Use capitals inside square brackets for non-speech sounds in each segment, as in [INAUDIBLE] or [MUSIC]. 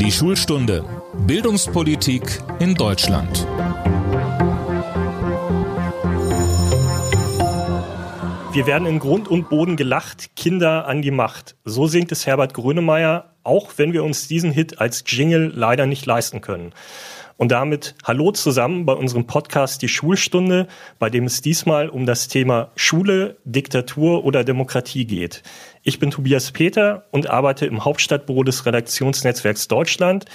Die Schulstunde Bildungspolitik in Deutschland. Wir werden in Grund und Boden gelacht, Kinder an die Macht. So singt es Herbert Grönemeyer, auch wenn wir uns diesen Hit als Jingle leider nicht leisten können. Und damit hallo zusammen bei unserem Podcast Die Schulstunde, bei dem es diesmal um das Thema Schule, Diktatur oder Demokratie geht. Ich bin Tobias Peter und arbeite im Hauptstadtbüro des Redaktionsnetzwerks Deutschland.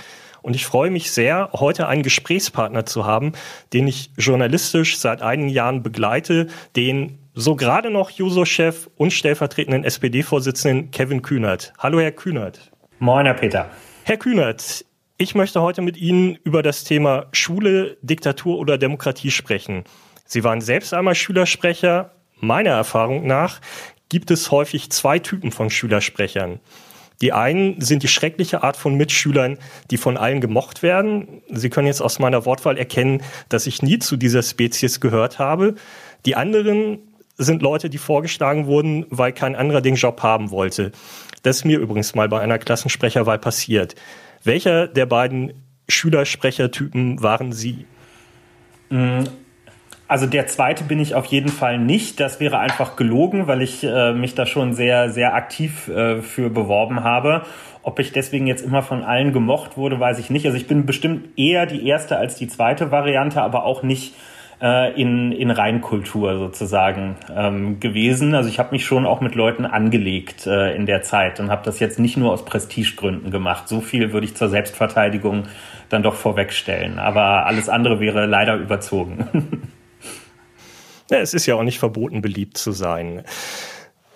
Und ich freue mich sehr, heute einen Gesprächspartner zu haben, den ich journalistisch seit einigen Jahren begleite, den so gerade noch Juso-Chef und stellvertretenden SPD-Vorsitzenden Kevin Kühnert. Hallo, Herr Kühnert. Moin, Herr Peter. Herr Kühnert, ich möchte heute mit Ihnen über das Thema Schule, Diktatur oder Demokratie sprechen. Sie waren selbst einmal Schülersprecher. Meiner Erfahrung nach gibt es häufig zwei Typen von Schülersprechern. Die einen sind die schreckliche Art von Mitschülern, die von allen gemocht werden. Sie können jetzt aus meiner Wortwahl erkennen, dass ich nie zu dieser Spezies gehört habe. Die anderen sind Leute, die vorgeschlagen wurden, weil kein anderer den Job haben wollte. Das ist mir übrigens mal bei einer Klassensprecherwahl passiert. Welcher der beiden Schülersprechertypen waren Sie? Also der zweite bin ich auf jeden Fall nicht. Das wäre einfach gelogen, weil ich äh, mich da schon sehr, sehr aktiv äh, für beworben habe. Ob ich deswegen jetzt immer von allen gemocht wurde, weiß ich nicht. Also ich bin bestimmt eher die erste als die zweite Variante, aber auch nicht äh, in, in Reinkultur sozusagen ähm, gewesen. Also ich habe mich schon auch mit Leuten angelegt äh, in der Zeit und habe das jetzt nicht nur aus Prestigegründen gemacht. So viel würde ich zur Selbstverteidigung dann doch vorwegstellen. Aber alles andere wäre leider überzogen. [LAUGHS] Ja, [LAUGHS] es ist ja auch nicht verboten, beliebt zu sein.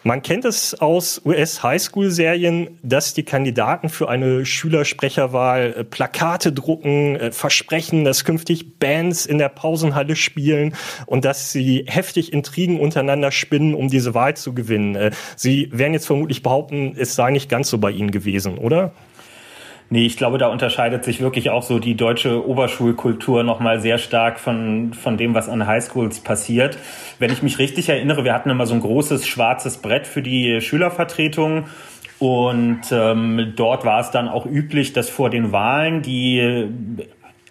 Man kennt es aus US-Highschool-Serien, dass die Kandidaten für eine Schülersprecherwahl äh, Plakate drucken, äh, versprechen, dass künftig Bands in der Pausenhalle spielen und dass sie heftig Intrigen untereinander spinnen, um diese Wahl zu gewinnen. Äh, sie werden jetzt vermutlich behaupten, es sei nicht ganz so bei Ihnen gewesen, oder? Nee, ich glaube, da unterscheidet sich wirklich auch so die deutsche Oberschulkultur nochmal sehr stark von, von dem, was an Highschools passiert. Wenn ich mich richtig erinnere, wir hatten immer so ein großes schwarzes Brett für die Schülervertretung. Und ähm, dort war es dann auch üblich, dass vor den Wahlen die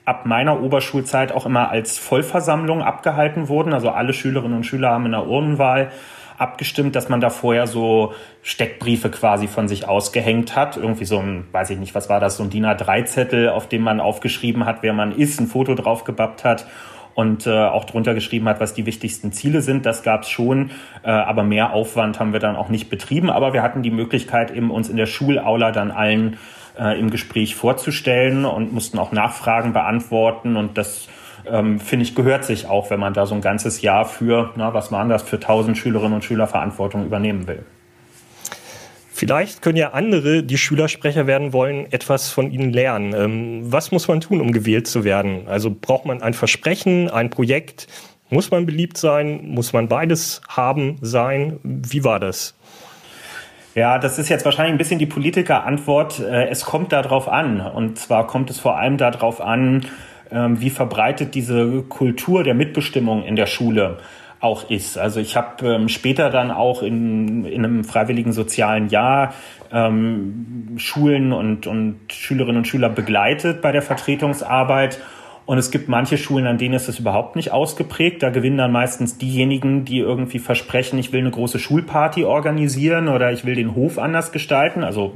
ab meiner Oberschulzeit auch immer als Vollversammlung abgehalten wurden. Also alle Schülerinnen und Schüler haben in der Urnenwahl abgestimmt, dass man da vorher so Steckbriefe quasi von sich ausgehängt hat. Irgendwie so ein, weiß ich nicht, was war das, so ein DIN A3-Zettel, auf dem man aufgeschrieben hat, wer man ist, ein Foto draufgebappt hat und äh, auch drunter geschrieben hat, was die wichtigsten Ziele sind. Das gab es schon, äh, aber mehr Aufwand haben wir dann auch nicht betrieben. Aber wir hatten die Möglichkeit, eben uns in der Schulaula dann allen äh, im Gespräch vorzustellen und mussten auch Nachfragen beantworten und das ähm, finde ich, gehört sich auch, wenn man da so ein ganzes Jahr für, na, was waren das, für 1000 Schülerinnen und Schüler Verantwortung übernehmen will. Vielleicht können ja andere, die Schülersprecher werden wollen, etwas von Ihnen lernen. Ähm, was muss man tun, um gewählt zu werden? Also braucht man ein Versprechen, ein Projekt? Muss man beliebt sein? Muss man beides haben, sein? Wie war das? Ja, das ist jetzt wahrscheinlich ein bisschen die Politikerantwort. Äh, es kommt darauf an. Und zwar kommt es vor allem darauf an, wie verbreitet diese Kultur der Mitbestimmung in der Schule auch ist. Also ich habe ähm, später dann auch in, in einem freiwilligen sozialen Jahr ähm, Schulen und, und Schülerinnen und Schüler begleitet bei der Vertretungsarbeit und es gibt manche Schulen, an denen ist es überhaupt nicht ausgeprägt. Da gewinnen dann meistens diejenigen, die irgendwie versprechen, ich will eine große Schulparty organisieren oder ich will den Hof anders gestalten. Also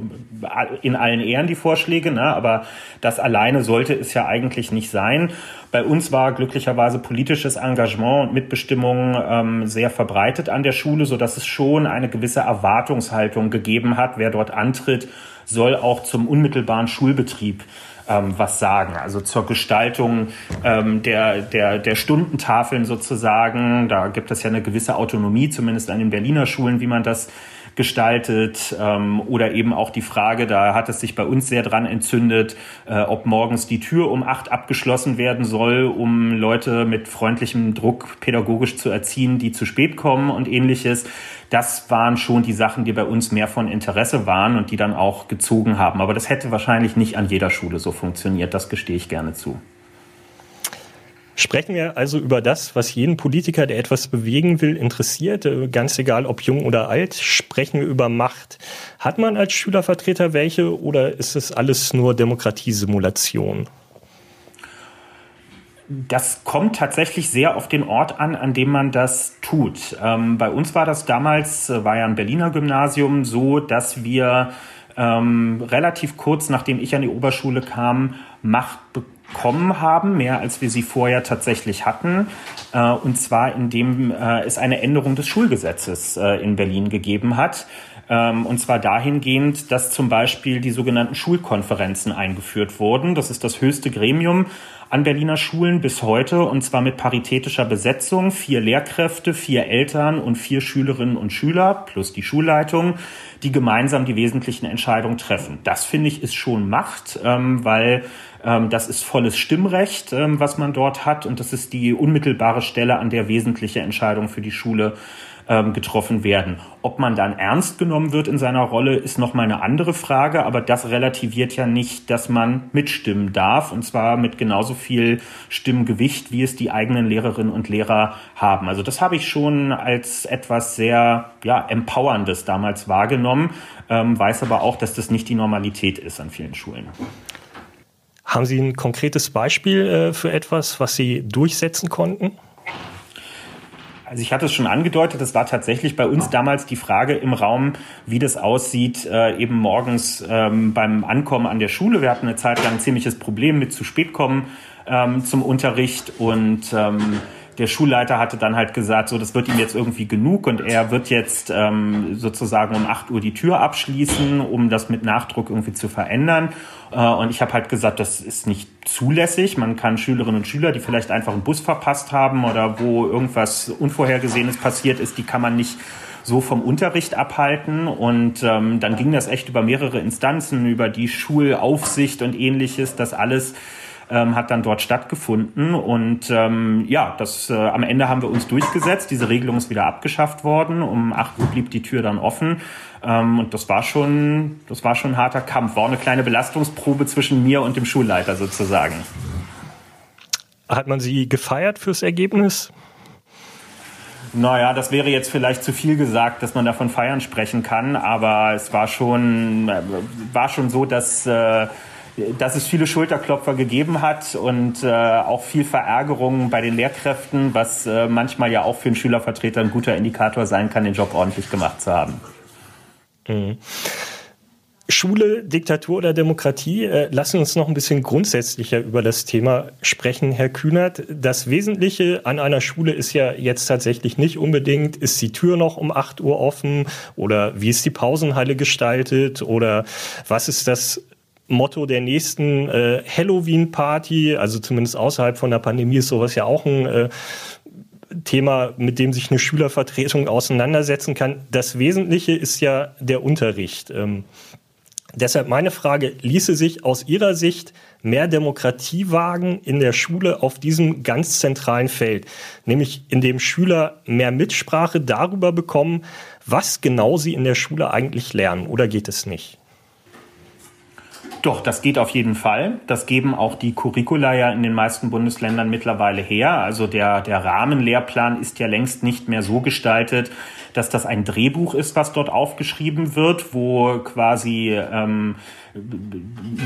in allen Ehren die Vorschläge, ne? aber das alleine sollte es ja eigentlich nicht sein. Bei uns war glücklicherweise politisches Engagement und Mitbestimmung ähm, sehr verbreitet an der Schule, so dass es schon eine gewisse Erwartungshaltung gegeben hat. Wer dort antritt, soll auch zum unmittelbaren Schulbetrieb ähm, was sagen. Also zur Gestaltung ähm, der, der, der Stundentafeln sozusagen. Da gibt es ja eine gewisse Autonomie, zumindest an den Berliner Schulen, wie man das gestaltet ähm, oder eben auch die Frage, da hat es sich bei uns sehr dran entzündet, äh, ob morgens die Tür um acht abgeschlossen werden soll, um Leute mit freundlichem Druck pädagogisch zu erziehen, die zu spät kommen und ähnliches. Das waren schon die Sachen, die bei uns mehr von Interesse waren und die dann auch gezogen haben. Aber das hätte wahrscheinlich nicht an jeder Schule so funktioniert, das gestehe ich gerne zu. Sprechen wir also über das, was jeden Politiker, der etwas bewegen will, interessiert, äh, ganz egal ob jung oder alt. Sprechen wir über Macht. Hat man als Schülervertreter welche oder ist es alles nur Demokratiesimulation? Das kommt tatsächlich sehr auf den Ort an, an dem man das tut. Ähm, bei uns war das damals, äh, war ja ein Berliner Gymnasium, so, dass wir ähm, relativ kurz nachdem ich an die Oberschule kam, Macht bekommen haben, mehr als wir sie vorher tatsächlich hatten. Äh, und zwar indem äh, es eine Änderung des Schulgesetzes äh, in Berlin gegeben hat. Ähm, und zwar dahingehend, dass zum Beispiel die sogenannten Schulkonferenzen eingeführt wurden. Das ist das höchste Gremium an Berliner Schulen bis heute und zwar mit paritätischer Besetzung. Vier Lehrkräfte, vier Eltern und vier Schülerinnen und Schüler plus die Schulleitung, die gemeinsam die wesentlichen Entscheidungen treffen. Das finde ich ist schon Macht, ähm, weil das ist volles Stimmrecht, ähm, was man dort hat und das ist die unmittelbare Stelle, an der wesentliche Entscheidungen für die Schule ähm, getroffen werden. Ob man dann ernst genommen wird in seiner Rolle, ist nochmal eine andere Frage, aber das relativiert ja nicht, dass man mitstimmen darf und zwar mit genauso viel Stimmgewicht, wie es die eigenen Lehrerinnen und Lehrer haben. Also das habe ich schon als etwas sehr ja, Empowerndes damals wahrgenommen, ähm, weiß aber auch, dass das nicht die Normalität ist an vielen Schulen. Haben Sie ein konkretes Beispiel äh, für etwas, was Sie durchsetzen konnten? Also ich hatte es schon angedeutet, es war tatsächlich bei uns damals die Frage im Raum, wie das aussieht, äh, eben morgens ähm, beim Ankommen an der Schule. Wir hatten eine Zeit lang ein ziemliches Problem mit zu spät kommen ähm, zum Unterricht und ähm, der Schulleiter hatte dann halt gesagt, so das wird ihm jetzt irgendwie genug und er wird jetzt ähm, sozusagen um 8 Uhr die Tür abschließen, um das mit Nachdruck irgendwie zu verändern. Äh, und ich habe halt gesagt, das ist nicht zulässig. Man kann Schülerinnen und Schüler, die vielleicht einfach einen Bus verpasst haben oder wo irgendwas Unvorhergesehenes passiert ist, die kann man nicht so vom Unterricht abhalten. Und ähm, dann ging das echt über mehrere Instanzen, über die Schulaufsicht und ähnliches, das alles ähm, hat dann dort stattgefunden. Und ähm, ja, das äh, am Ende haben wir uns durchgesetzt. Diese Regelung ist wieder abgeschafft worden. Um 8 Uhr blieb die Tür dann offen. Ähm, und das war schon, das war schon ein harter Kampf. War eine kleine Belastungsprobe zwischen mir und dem Schulleiter sozusagen. Hat man Sie gefeiert fürs Ergebnis? Naja, das wäre jetzt vielleicht zu viel gesagt, dass man davon feiern sprechen kann, aber es war schon, äh, war schon so, dass äh, dass es viele Schulterklopfer gegeben hat und äh, auch viel Verärgerung bei den Lehrkräften, was äh, manchmal ja auch für einen Schülervertreter ein guter Indikator sein kann, den Job ordentlich gemacht zu haben. Mhm. Schule, Diktatur oder Demokratie? Äh, lassen uns noch ein bisschen grundsätzlicher über das Thema sprechen, Herr Kühnert. Das Wesentliche an einer Schule ist ja jetzt tatsächlich nicht unbedingt, ist die Tür noch um 8 Uhr offen oder wie ist die Pausenhalle gestaltet oder was ist das Motto der nächsten äh, Halloween-Party, also zumindest außerhalb von der Pandemie ist sowas ja auch ein äh, Thema, mit dem sich eine Schülervertretung auseinandersetzen kann. Das Wesentliche ist ja der Unterricht. Ähm, deshalb meine Frage, ließe sich aus Ihrer Sicht mehr Demokratie wagen in der Schule auf diesem ganz zentralen Feld, nämlich indem Schüler mehr Mitsprache darüber bekommen, was genau sie in der Schule eigentlich lernen, oder geht es nicht? Doch, das geht auf jeden Fall. Das geben auch die Curricula ja in den meisten Bundesländern mittlerweile her. Also der, der Rahmenlehrplan ist ja längst nicht mehr so gestaltet, dass das ein Drehbuch ist, was dort aufgeschrieben wird, wo quasi ähm,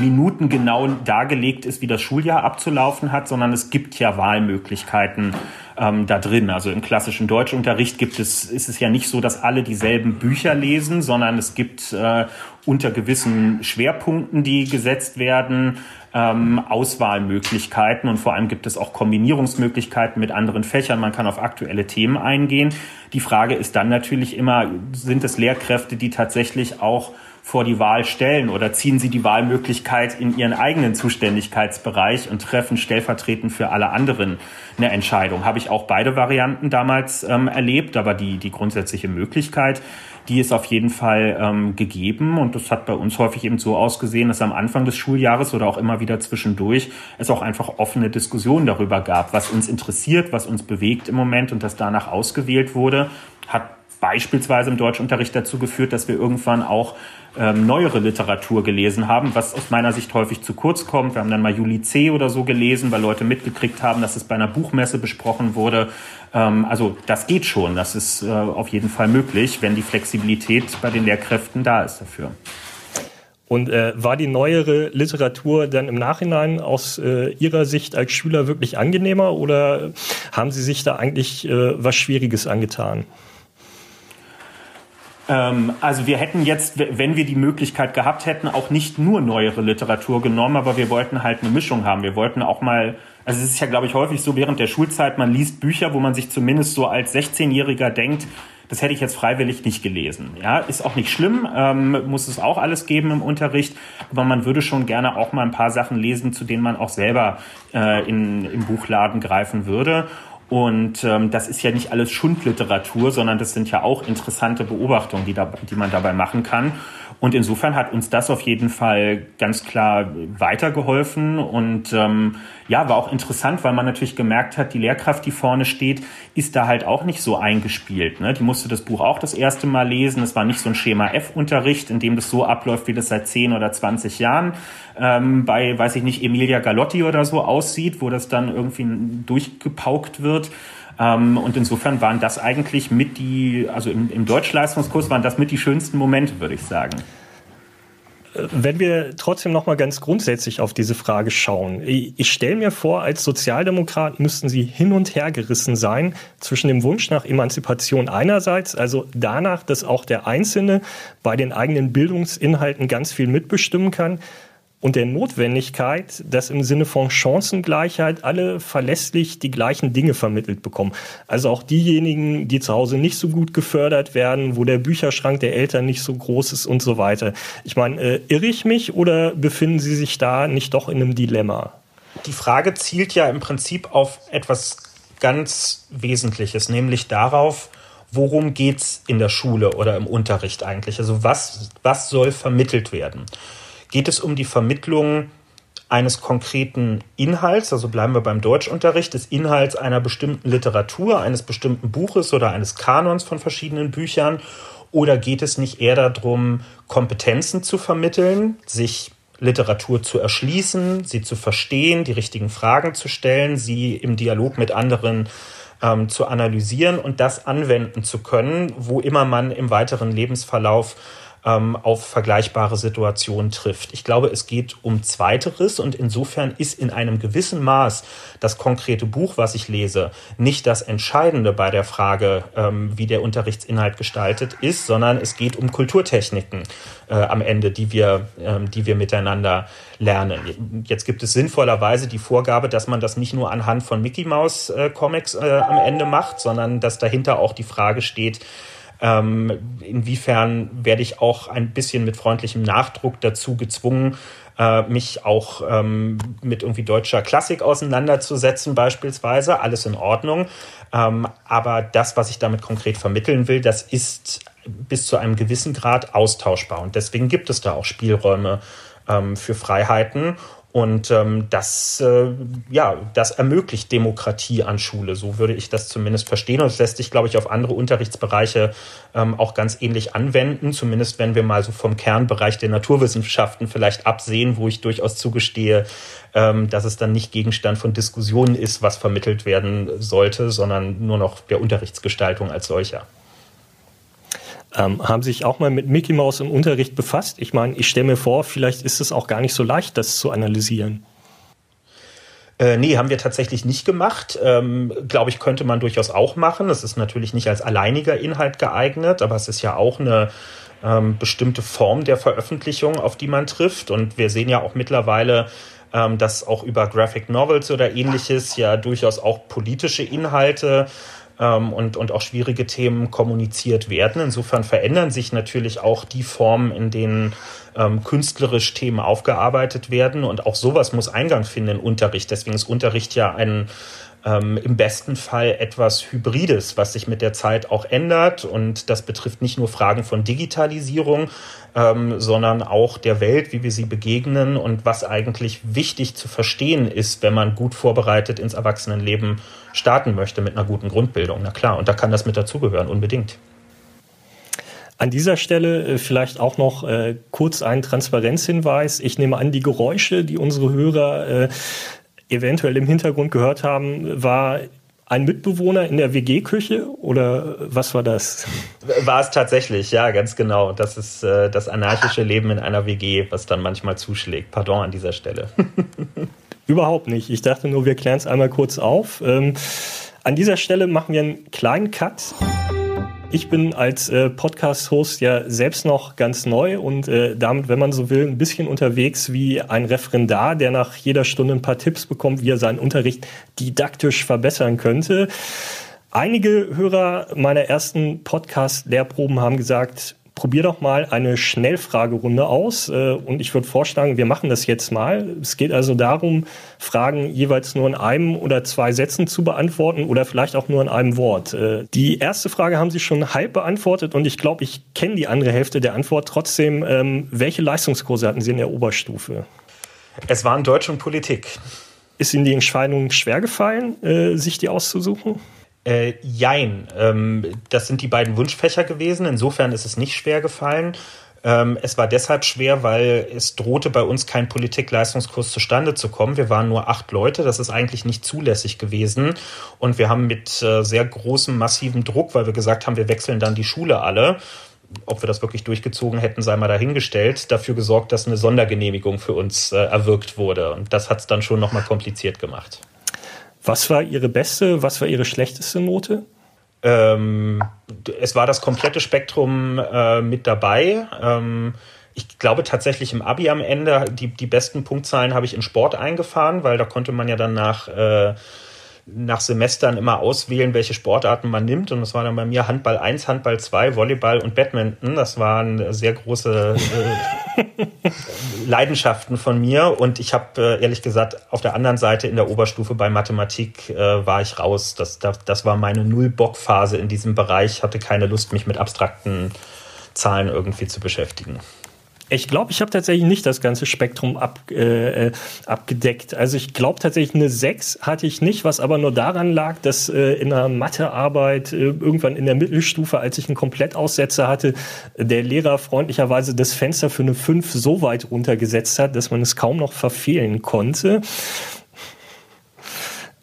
minutengenau dargelegt ist, wie das Schuljahr abzulaufen hat, sondern es gibt ja Wahlmöglichkeiten ähm, da drin. Also im klassischen Deutschunterricht gibt es, ist es ja nicht so, dass alle dieselben Bücher lesen, sondern es gibt äh, unter gewissen Schwerpunkten, die gesetzt werden, ähm, Auswahlmöglichkeiten und vor allem gibt es auch Kombinierungsmöglichkeiten mit anderen Fächern. Man kann auf aktuelle Themen eingehen. Die Frage ist dann natürlich immer, sind es Lehrkräfte, die tatsächlich auch vor die Wahl stellen oder ziehen sie die Wahlmöglichkeit in ihren eigenen Zuständigkeitsbereich und treffen stellvertretend für alle anderen eine Entscheidung. Habe ich auch beide Varianten damals ähm, erlebt, aber die, die grundsätzliche Möglichkeit, die ist auf jeden Fall ähm, gegeben. Und das hat bei uns häufig eben so ausgesehen, dass am Anfang des Schuljahres oder auch immer wieder zwischendurch es auch einfach offene Diskussionen darüber gab, was uns interessiert, was uns bewegt im Moment und das danach ausgewählt wurde, hat beispielsweise im Deutschunterricht dazu geführt, dass wir irgendwann auch ähm, neuere Literatur gelesen haben, was aus meiner Sicht häufig zu kurz kommt. Wir haben dann mal Juli C. oder so gelesen, weil Leute mitgekriegt haben, dass es bei einer Buchmesse besprochen wurde. Ähm, also das geht schon, das ist äh, auf jeden Fall möglich, wenn die Flexibilität bei den Lehrkräften da ist dafür. Und äh, war die neuere Literatur dann im Nachhinein aus äh, Ihrer Sicht als Schüler wirklich angenehmer oder haben Sie sich da eigentlich äh, was Schwieriges angetan? Ähm, also wir hätten jetzt, wenn wir die Möglichkeit gehabt hätten, auch nicht nur neuere Literatur genommen, aber wir wollten halt eine Mischung haben. Wir wollten auch mal, also es ist ja, glaube ich, häufig so während der Schulzeit, man liest Bücher, wo man sich zumindest so als 16-Jähriger denkt, das hätte ich jetzt freiwillig nicht gelesen. Ja, ist auch nicht schlimm, ähm, muss es auch alles geben im Unterricht, aber man würde schon gerne auch mal ein paar Sachen lesen, zu denen man auch selber äh, in, im Buchladen greifen würde. Und ähm, das ist ja nicht alles Schundliteratur, sondern das sind ja auch interessante Beobachtungen, die, da, die man dabei machen kann. Und insofern hat uns das auf jeden Fall ganz klar weitergeholfen und ähm, ja, war auch interessant, weil man natürlich gemerkt hat, die Lehrkraft, die vorne steht, ist da halt auch nicht so eingespielt. Ne? Die musste das Buch auch das erste Mal lesen. Es war nicht so ein Schema F-Unterricht, in dem das so abläuft, wie das seit 10 oder 20 Jahren ähm, bei, weiß ich nicht, Emilia Galotti oder so aussieht, wo das dann irgendwie durchgepaukt wird. Ähm, und insofern waren das eigentlich mit die, also im, im Deutschleistungskurs waren das mit die schönsten Momente, würde ich sagen. Wenn wir trotzdem noch mal ganz grundsätzlich auf diese Frage schauen. Ich stelle mir vor, als Sozialdemokrat müssten Sie hin und her gerissen sein zwischen dem Wunsch nach Emanzipation einerseits, also danach, dass auch der Einzelne bei den eigenen Bildungsinhalten ganz viel mitbestimmen kann, und der Notwendigkeit, dass im Sinne von Chancengleichheit alle verlässlich die gleichen Dinge vermittelt bekommen. Also auch diejenigen, die zu Hause nicht so gut gefördert werden, wo der Bücherschrank der Eltern nicht so groß ist und so weiter. Ich meine, äh, irre ich mich oder befinden Sie sich da nicht doch in einem Dilemma? Die Frage zielt ja im Prinzip auf etwas ganz Wesentliches, nämlich darauf, worum geht es in der Schule oder im Unterricht eigentlich? Also was, was soll vermittelt werden? Geht es um die Vermittlung eines konkreten Inhalts, also bleiben wir beim Deutschunterricht, des Inhalts einer bestimmten Literatur, eines bestimmten Buches oder eines Kanons von verschiedenen Büchern? Oder geht es nicht eher darum, Kompetenzen zu vermitteln, sich Literatur zu erschließen, sie zu verstehen, die richtigen Fragen zu stellen, sie im Dialog mit anderen ähm, zu analysieren und das anwenden zu können, wo immer man im weiteren Lebensverlauf ähm, auf vergleichbare Situationen trifft. Ich glaube, es geht um Zweiteres und insofern ist in einem gewissen Maß das konkrete Buch, was ich lese, nicht das Entscheidende bei der Frage, ähm, wie der Unterrichtsinhalt gestaltet ist, sondern es geht um Kulturtechniken äh, am Ende, die wir, ähm, die wir miteinander lernen. Jetzt gibt es sinnvollerweise die Vorgabe, dass man das nicht nur anhand von Mickey Mouse äh, Comics äh, am Ende macht, sondern dass dahinter auch die Frage steht, ähm, inwiefern werde ich auch ein bisschen mit freundlichem Nachdruck dazu gezwungen, äh, mich auch ähm, mit irgendwie deutscher Klassik auseinanderzusetzen, beispielsweise. Alles in Ordnung. Ähm, aber das, was ich damit konkret vermitteln will, das ist bis zu einem gewissen Grad austauschbar. Und deswegen gibt es da auch Spielräume ähm, für Freiheiten. Und ähm, das, äh, ja, das ermöglicht Demokratie an Schule. So würde ich das zumindest verstehen. Und es lässt sich, glaube ich, auf andere Unterrichtsbereiche ähm, auch ganz ähnlich anwenden. Zumindest wenn wir mal so vom Kernbereich der Naturwissenschaften vielleicht absehen, wo ich durchaus zugestehe, ähm, dass es dann nicht Gegenstand von Diskussionen ist, was vermittelt werden sollte, sondern nur noch der Unterrichtsgestaltung als solcher. Ähm, haben sich auch mal mit Mickey Mouse im Unterricht befasst? Ich meine, ich stelle mir vor, vielleicht ist es auch gar nicht so leicht, das zu analysieren. Äh, nee, haben wir tatsächlich nicht gemacht. Ähm, Glaube ich, könnte man durchaus auch machen. Es ist natürlich nicht als alleiniger Inhalt geeignet, aber es ist ja auch eine ähm, bestimmte Form der Veröffentlichung, auf die man trifft. Und wir sehen ja auch mittlerweile, ähm, dass auch über Graphic Novels oder ähnliches ja durchaus auch politische Inhalte ähm, und, und auch schwierige Themen kommuniziert werden. Insofern verändern sich natürlich auch die Formen, in denen ähm, künstlerisch Themen aufgearbeitet werden. Und auch sowas muss Eingang finden in Unterricht. Deswegen ist Unterricht ja ein ähm, im besten Fall etwas Hybrides, was sich mit der Zeit auch ändert. Und das betrifft nicht nur Fragen von Digitalisierung, ähm, sondern auch der Welt, wie wir sie begegnen und was eigentlich wichtig zu verstehen ist, wenn man gut vorbereitet ins Erwachsenenleben starten möchte mit einer guten Grundbildung. Na klar, und da kann das mit dazugehören, unbedingt. An dieser Stelle äh, vielleicht auch noch äh, kurz ein Transparenzhinweis. Ich nehme an, die Geräusche, die unsere Hörer äh, eventuell im Hintergrund gehört haben, war ein Mitbewohner in der WG-Küche oder was war das? War es tatsächlich, ja, ganz genau. Das ist äh, das anarchische Leben in einer WG, was dann manchmal zuschlägt. Pardon an dieser Stelle. [LAUGHS] Überhaupt nicht. Ich dachte nur, wir klären es einmal kurz auf. Ähm, an dieser Stelle machen wir einen kleinen Cut. Ich bin als äh, Podcast-Host ja selbst noch ganz neu und äh, damit, wenn man so will, ein bisschen unterwegs wie ein Referendar, der nach jeder Stunde ein paar Tipps bekommt, wie er seinen Unterricht didaktisch verbessern könnte. Einige Hörer meiner ersten Podcast-Lehrproben haben gesagt, probier doch mal eine Schnellfragerunde aus. Äh, und ich würde vorschlagen, wir machen das jetzt mal. Es geht also darum, Fragen jeweils nur in einem oder zwei Sätzen zu beantworten oder vielleicht auch nur in einem Wort. Äh, die erste Frage haben Sie schon halb beantwortet und ich glaube, ich kenne die andere Hälfte der Antwort. Trotzdem, ähm, welche Leistungskurse hatten Sie in der Oberstufe? Es waren Deutsch und Politik. Ist Ihnen die Entscheidung schwer gefallen, äh, sich die auszusuchen? Äh, jein. Ähm, das sind die beiden Wunschfächer gewesen. Insofern ist es nicht schwer gefallen. Ähm, es war deshalb schwer, weil es drohte bei uns kein Politikleistungskurs zustande zu kommen. Wir waren nur acht Leute. Das ist eigentlich nicht zulässig gewesen. Und wir haben mit äh, sehr großem, massivem Druck, weil wir gesagt haben, wir wechseln dann die Schule alle. Ob wir das wirklich durchgezogen hätten, sei mal dahingestellt, dafür gesorgt, dass eine Sondergenehmigung für uns äh, erwirkt wurde. Und das hat es dann schon nochmal kompliziert gemacht. Was war Ihre beste, was war Ihre schlechteste Note? Ähm, es war das komplette Spektrum äh, mit dabei. Ähm, ich glaube tatsächlich im Abi am Ende, die, die besten Punktzahlen habe ich in Sport eingefahren, weil da konnte man ja dann nach äh, nach Semestern immer auswählen, welche Sportarten man nimmt. Und das war dann bei mir Handball 1, Handball 2, Volleyball und Badminton. Das waren sehr große äh, [LAUGHS] Leidenschaften von mir. Und ich habe äh, ehrlich gesagt auf der anderen Seite in der Oberstufe bei Mathematik äh, war ich raus. Das, das, das war meine Null-Bock-Phase in diesem Bereich. Hatte keine Lust, mich mit abstrakten Zahlen irgendwie zu beschäftigen. Ich glaube, ich habe tatsächlich nicht das ganze Spektrum ab, äh, äh abgedeckt. Also ich glaube tatsächlich eine 6 hatte ich nicht, was aber nur daran lag, dass äh, in einer Mathearbeit äh, irgendwann in der Mittelstufe, als ich einen Komplettaussetzer hatte, der Lehrer freundlicherweise das Fenster für eine 5 so weit runtergesetzt hat, dass man es kaum noch verfehlen konnte.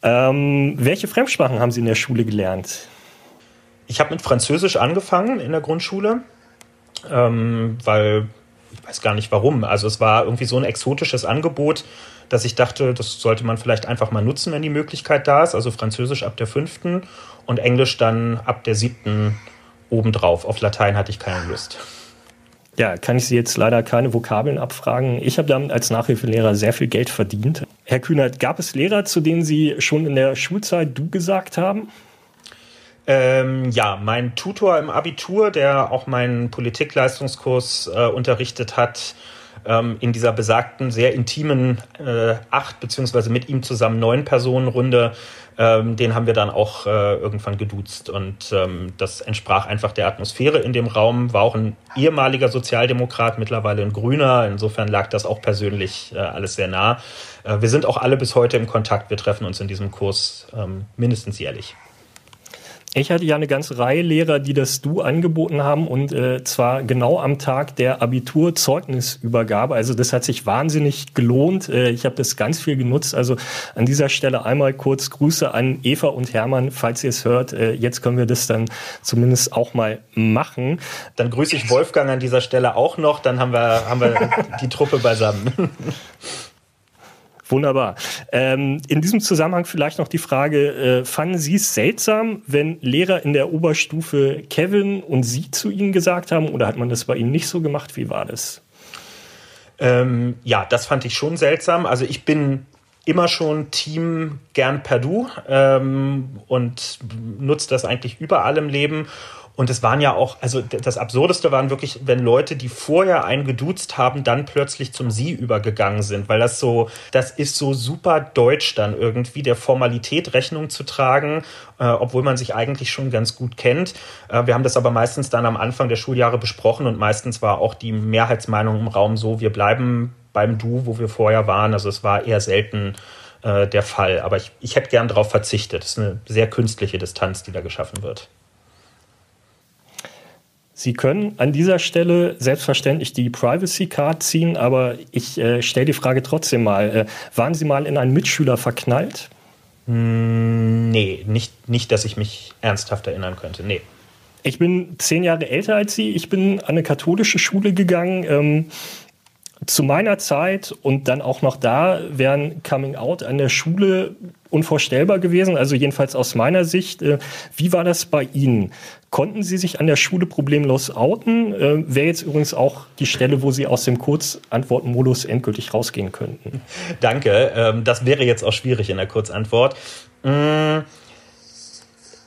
Ähm, welche Fremdsprachen haben Sie in der Schule gelernt? Ich habe mit Französisch angefangen in der Grundschule, ähm, weil ich weiß gar nicht warum. Also es war irgendwie so ein exotisches Angebot, dass ich dachte, das sollte man vielleicht einfach mal nutzen, wenn die Möglichkeit da ist. Also Französisch ab der fünften und Englisch dann ab der siebten obendrauf. Auf Latein hatte ich keine Lust. Ja, kann ich Sie jetzt leider keine Vokabeln abfragen. Ich habe damit als Nachhilfelehrer sehr viel Geld verdient. Herr Kühnert, gab es Lehrer, zu denen Sie schon in der Schulzeit du gesagt haben? Ähm, ja, mein Tutor im Abitur, der auch meinen Politikleistungskurs äh, unterrichtet hat, ähm, in dieser besagten, sehr intimen äh, acht beziehungsweise mit ihm zusammen neun Personen Runde, ähm, den haben wir dann auch äh, irgendwann geduzt und ähm, das entsprach einfach der Atmosphäre in dem Raum. War auch ein ehemaliger Sozialdemokrat, mittlerweile ein Grüner. Insofern lag das auch persönlich äh, alles sehr nah. Äh, wir sind auch alle bis heute im Kontakt. Wir treffen uns in diesem Kurs ähm, mindestens jährlich. Ich hatte ja eine ganze Reihe Lehrer, die das Du angeboten haben und äh, zwar genau am Tag der Abiturzeugnisübergabe. Also das hat sich wahnsinnig gelohnt. Äh, ich habe das ganz viel genutzt. Also an dieser Stelle einmal kurz Grüße an Eva und Hermann, falls ihr es hört. Äh, jetzt können wir das dann zumindest auch mal machen. Dann grüße ich Wolfgang an dieser Stelle auch noch. Dann haben wir, haben wir die Truppe beisammen. [LAUGHS] Wunderbar. Ähm, in diesem Zusammenhang vielleicht noch die Frage, äh, fanden Sie es seltsam, wenn Lehrer in der Oberstufe Kevin und Sie zu Ihnen gesagt haben oder hat man das bei Ihnen nicht so gemacht? Wie war das? Ähm, ja, das fand ich schon seltsam. Also ich bin immer schon Team gern per Du ähm, und nutze das eigentlich überall im Leben. Und es waren ja auch, also das Absurdeste waren wirklich, wenn Leute, die vorher einen geduzt haben, dann plötzlich zum Sie übergegangen sind, weil das so, das ist so super deutsch dann irgendwie, der Formalität Rechnung zu tragen, äh, obwohl man sich eigentlich schon ganz gut kennt. Äh, wir haben das aber meistens dann am Anfang der Schuljahre besprochen und meistens war auch die Mehrheitsmeinung im Raum so, wir bleiben beim Du, wo wir vorher waren. Also es war eher selten äh, der Fall. Aber ich, ich hätte gern darauf verzichtet. Es ist eine sehr künstliche Distanz, die da geschaffen wird. Sie können an dieser Stelle selbstverständlich die Privacy Card ziehen, aber ich äh, stelle die Frage trotzdem mal. Äh, waren Sie mal in einen Mitschüler verknallt? Hm, nee, nicht, nicht, dass ich mich ernsthaft erinnern könnte. Nee. Ich bin zehn Jahre älter als Sie. Ich bin an eine katholische Schule gegangen. Ähm, zu meiner Zeit und dann auch noch da wären Coming Out an der Schule unvorstellbar gewesen, also jedenfalls aus meiner Sicht. Äh, wie war das bei Ihnen? Konnten Sie sich an der Schule problemlos outen? Äh, Wäre jetzt übrigens auch die Stelle, wo Sie aus dem Kurzantwortmodus endgültig rausgehen könnten. Danke. Ähm, das wäre jetzt auch schwierig in der Kurzantwort. Mm,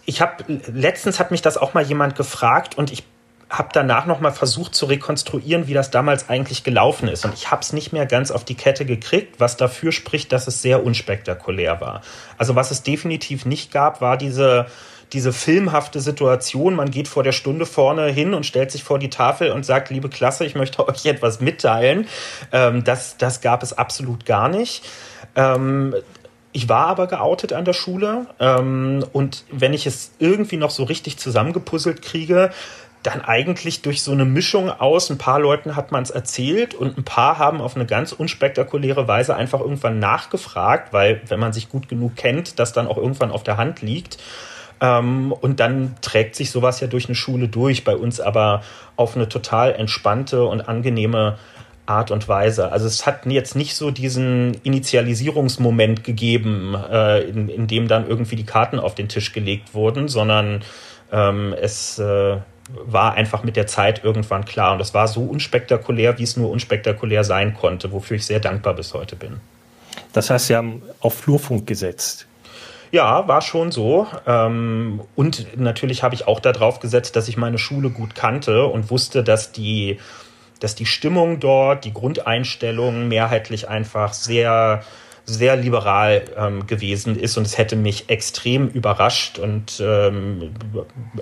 ich habe letztens hat mich das auch mal jemand gefragt und ich habe danach noch mal versucht zu rekonstruieren, wie das damals eigentlich gelaufen ist. Und ich habe es nicht mehr ganz auf die Kette gekriegt, was dafür spricht, dass es sehr unspektakulär war. Also was es definitiv nicht gab, war diese diese filmhafte Situation, man geht vor der Stunde vorne hin und stellt sich vor die Tafel und sagt, liebe Klasse, ich möchte [LAUGHS] euch etwas mitteilen. Ähm, das, das gab es absolut gar nicht. Ähm, ich war aber geoutet an der Schule ähm, und wenn ich es irgendwie noch so richtig zusammengepuzzelt kriege, dann eigentlich durch so eine Mischung aus, ein paar Leuten hat man es erzählt und ein paar haben auf eine ganz unspektakuläre Weise einfach irgendwann nachgefragt, weil wenn man sich gut genug kennt, das dann auch irgendwann auf der Hand liegt. Ähm, und dann trägt sich sowas ja durch eine Schule durch, bei uns aber auf eine total entspannte und angenehme Art und Weise. Also es hat jetzt nicht so diesen Initialisierungsmoment gegeben, äh, in, in dem dann irgendwie die Karten auf den Tisch gelegt wurden, sondern ähm, es äh, war einfach mit der Zeit irgendwann klar. Und das war so unspektakulär, wie es nur unspektakulär sein konnte, wofür ich sehr dankbar bis heute bin. Das heißt, Sie haben auf Flurfunk gesetzt. Ja, war schon so. Ähm, und natürlich habe ich auch darauf gesetzt, dass ich meine Schule gut kannte und wusste, dass die, dass die Stimmung dort, die Grundeinstellung mehrheitlich einfach sehr sehr liberal ähm, gewesen ist und es hätte mich extrem überrascht und ähm,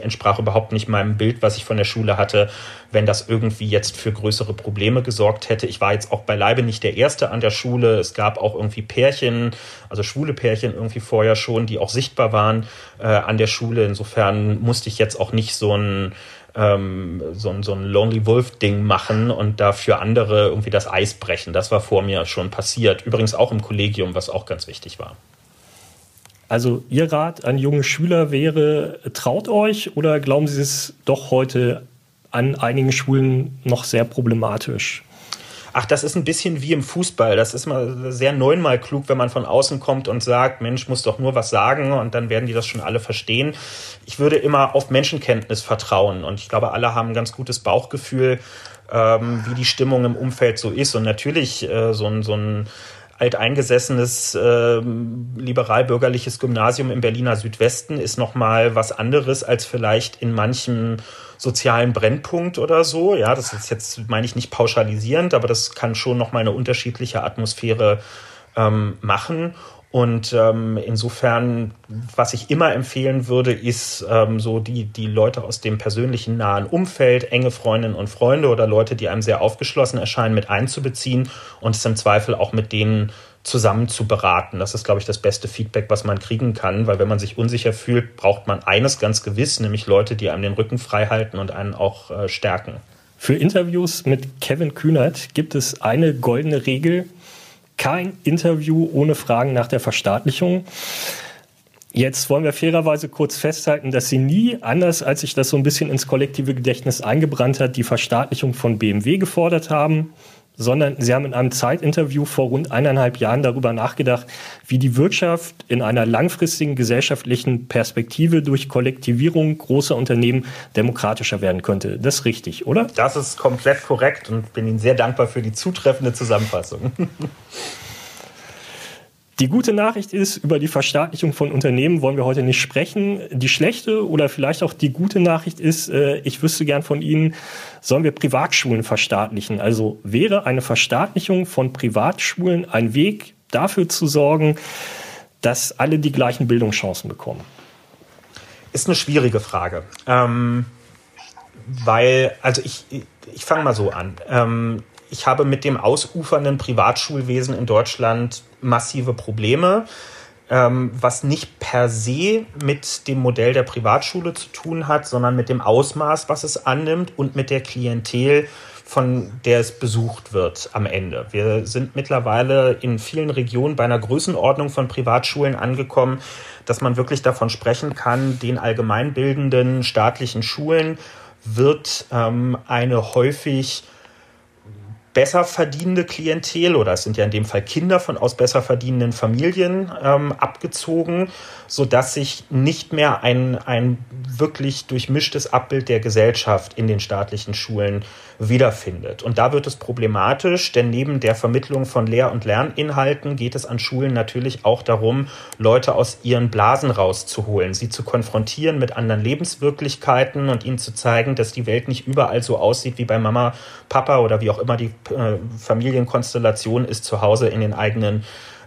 entsprach überhaupt nicht meinem Bild, was ich von der Schule hatte, wenn das irgendwie jetzt für größere Probleme gesorgt hätte. Ich war jetzt auch beileibe nicht der Erste an der Schule. Es gab auch irgendwie Pärchen, also schwule Pärchen irgendwie vorher schon, die auch sichtbar waren äh, an der Schule. Insofern musste ich jetzt auch nicht so ein ähm, so, ein, so ein Lonely Wolf-Ding machen und dafür andere irgendwie das Eis brechen. Das war vor mir schon passiert. Übrigens auch im Kollegium, was auch ganz wichtig war. Also Ihr Rat an junge Schüler wäre, traut euch oder glauben Sie es doch heute an einigen Schulen noch sehr problematisch? Ach, das ist ein bisschen wie im Fußball. Das ist mal sehr neunmal klug, wenn man von außen kommt und sagt, Mensch, muss doch nur was sagen und dann werden die das schon alle verstehen. Ich würde immer auf Menschenkenntnis vertrauen und ich glaube, alle haben ein ganz gutes Bauchgefühl, ähm, wie die Stimmung im Umfeld so ist. Und natürlich äh, so ein, so ein alteingesessenes äh, liberal-bürgerliches Gymnasium im Berliner Südwesten ist nochmal was anderes als vielleicht in manchem sozialen Brennpunkt oder so. Ja, das ist jetzt, meine ich, nicht pauschalisierend, aber das kann schon nochmal eine unterschiedliche Atmosphäre ähm, machen. Und ähm, insofern, was ich immer empfehlen würde, ist ähm, so die, die Leute aus dem persönlichen nahen Umfeld, enge Freundinnen und Freunde oder Leute, die einem sehr aufgeschlossen erscheinen, mit einzubeziehen und es im Zweifel auch mit denen zusammen zu beraten. Das ist, glaube ich, das beste Feedback, was man kriegen kann, weil wenn man sich unsicher fühlt, braucht man eines ganz gewiss, nämlich Leute, die einem den Rücken frei halten und einen auch äh, stärken. Für Interviews mit Kevin Kühnert gibt es eine goldene Regel, kein Interview ohne Fragen nach der Verstaatlichung. Jetzt wollen wir fairerweise kurz festhalten, dass sie nie, anders als sich das so ein bisschen ins kollektive Gedächtnis eingebrannt hat, die Verstaatlichung von BMW gefordert haben sondern sie haben in einem Zeitinterview vor rund eineinhalb Jahren darüber nachgedacht, wie die Wirtschaft in einer langfristigen gesellschaftlichen Perspektive durch Kollektivierung großer Unternehmen demokratischer werden könnte. Das ist richtig, oder? Das ist komplett korrekt und bin Ihnen sehr dankbar für die zutreffende Zusammenfassung. [LAUGHS] Die gute Nachricht ist, über die Verstaatlichung von Unternehmen wollen wir heute nicht sprechen. Die schlechte oder vielleicht auch die gute Nachricht ist, äh, ich wüsste gern von Ihnen, sollen wir Privatschulen verstaatlichen? Also wäre eine Verstaatlichung von Privatschulen ein Weg dafür zu sorgen, dass alle die gleichen Bildungschancen bekommen? Ist eine schwierige Frage. Ähm, weil, also ich, ich fange mal so an. Ähm, ich habe mit dem ausufernden Privatschulwesen in Deutschland massive Probleme. ähm, was nicht per se mit dem Modell der Privatschule zu tun hat, sondern mit dem Ausmaß, was es annimmt und mit der Klientel, von der es besucht wird am Ende. Wir sind mittlerweile in vielen Regionen bei einer Größenordnung von Privatschulen angekommen, dass man wirklich davon sprechen kann, den allgemeinbildenden staatlichen Schulen wird ähm, eine häufig besser verdienende Klientel oder es sind ja in dem Fall Kinder von aus besser verdienenden Familien ähm, abgezogen, so dass sich nicht mehr ein, ein wirklich durchmischtes Abbild der Gesellschaft in den staatlichen Schulen wiederfindet. Und da wird es problematisch, denn neben der Vermittlung von Lehr- und Lerninhalten geht es an Schulen natürlich auch darum, Leute aus ihren Blasen rauszuholen, sie zu konfrontieren mit anderen Lebenswirklichkeiten und ihnen zu zeigen, dass die Welt nicht überall so aussieht wie bei Mama, Papa oder wie auch immer die äh, Familienkonstellation ist zu Hause in den eigenen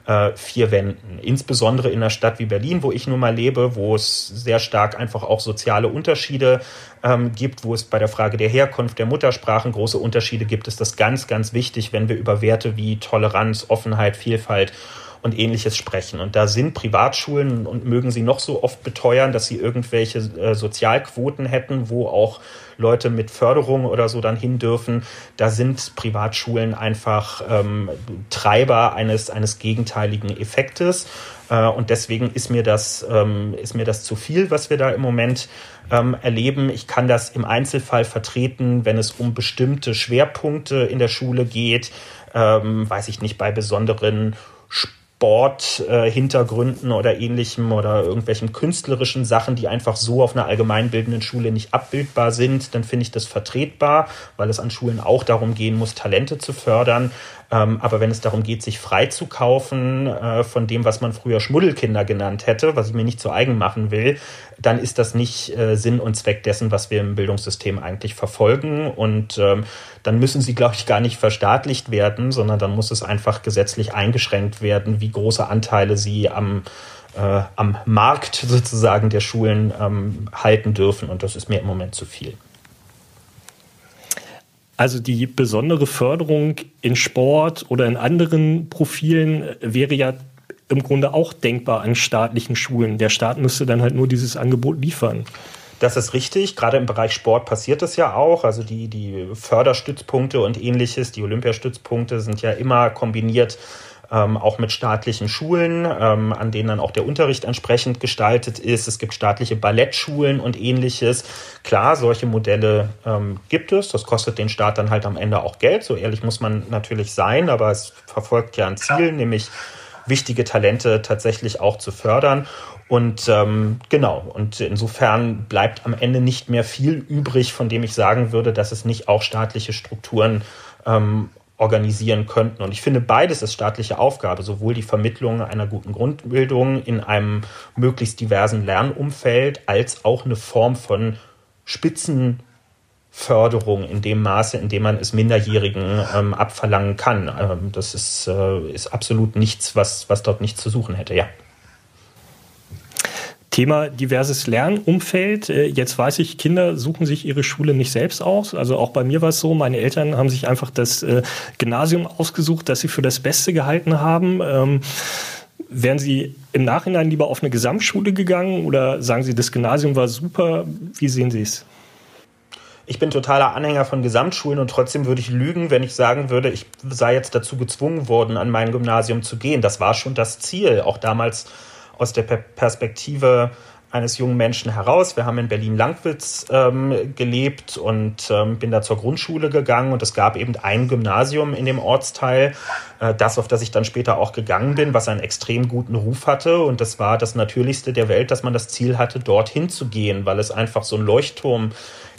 äh, vier Wänden. Insbesondere in einer Stadt wie Berlin, wo ich nun mal lebe, wo es sehr stark einfach auch soziale Unterschiede ähm, gibt, wo es bei der Frage der Herkunft der Muttersprachen große Unterschiede gibt, ist das ganz, ganz wichtig, wenn wir über Werte wie Toleranz, Offenheit, Vielfalt und ähnliches sprechen. Und da sind Privatschulen und mögen sie noch so oft beteuern, dass sie irgendwelche äh, Sozialquoten hätten, wo auch Leute mit Förderung oder so dann hin dürfen. Da sind Privatschulen einfach ähm, Treiber eines, eines gegenteiligen Effektes. Äh, und deswegen ist mir das, ähm, ist mir das zu viel, was wir da im Moment ähm, erleben. Ich kann das im Einzelfall vertreten, wenn es um bestimmte Schwerpunkte in der Schule geht. Ähm, weiß ich nicht, bei besonderen Sporthintergründen äh, oder ähnlichem oder irgendwelchen künstlerischen Sachen, die einfach so auf einer allgemeinbildenden Schule nicht abbildbar sind, dann finde ich das vertretbar, weil es an Schulen auch darum gehen muss, Talente zu fördern. Ähm, aber wenn es darum geht, sich freizukaufen äh, von dem, was man früher Schmuddelkinder genannt hätte, was ich mir nicht zu eigen machen will, dann ist das nicht äh, Sinn und Zweck dessen, was wir im Bildungssystem eigentlich verfolgen. Und ähm, dann müssen sie, glaube ich, gar nicht verstaatlicht werden, sondern dann muss es einfach gesetzlich eingeschränkt werden, wie große Anteile sie am äh, am Markt sozusagen der Schulen ähm, halten dürfen. Und das ist mir im Moment zu viel. Also die besondere Förderung in Sport oder in anderen Profilen wäre ja im Grunde auch denkbar an staatlichen Schulen. Der Staat müsste dann halt nur dieses Angebot liefern. Das ist richtig. Gerade im Bereich Sport passiert das ja auch. Also die, die Förderstützpunkte und ähnliches, die Olympiastützpunkte sind ja immer kombiniert ähm, auch mit staatlichen Schulen, ähm, an denen dann auch der Unterricht entsprechend gestaltet ist. Es gibt staatliche Ballettschulen und ähnliches. Klar, solche Modelle ähm, gibt es. Das kostet den Staat dann halt am Ende auch Geld. So ehrlich muss man natürlich sein, aber es verfolgt ja ein Ziel, nämlich wichtige Talente tatsächlich auch zu fördern. Und ähm, genau, und insofern bleibt am Ende nicht mehr viel übrig, von dem ich sagen würde, dass es nicht auch staatliche Strukturen ähm, organisieren könnten. Und ich finde, beides ist staatliche Aufgabe, sowohl die Vermittlung einer guten Grundbildung in einem möglichst diversen Lernumfeld, als auch eine Form von Spitzenförderung in dem Maße, in dem man es Minderjährigen ähm, abverlangen kann. Ähm, das ist, äh, ist absolut nichts, was, was dort nicht zu suchen hätte, ja. Thema diverses Lernumfeld. Äh, jetzt weiß ich, Kinder suchen sich ihre Schule nicht selbst aus. Also auch bei mir war es so, meine Eltern haben sich einfach das äh, Gymnasium ausgesucht, das sie für das Beste gehalten haben. Ähm, wären Sie im Nachhinein lieber auf eine Gesamtschule gegangen oder sagen Sie, das Gymnasium war super? Wie sehen Sie es? Ich bin totaler Anhänger von Gesamtschulen und trotzdem würde ich lügen, wenn ich sagen würde, ich sei jetzt dazu gezwungen worden, an mein Gymnasium zu gehen. Das war schon das Ziel, auch damals aus der Perspektive eines jungen Menschen heraus. Wir haben in Berlin-Langwitz ähm, gelebt und ähm, bin da zur Grundschule gegangen und es gab eben ein Gymnasium in dem Ortsteil, äh, das, auf das ich dann später auch gegangen bin, was einen extrem guten Ruf hatte und das war das Natürlichste der Welt, dass man das Ziel hatte, dorthin zu gehen, weil es einfach so ein Leuchtturm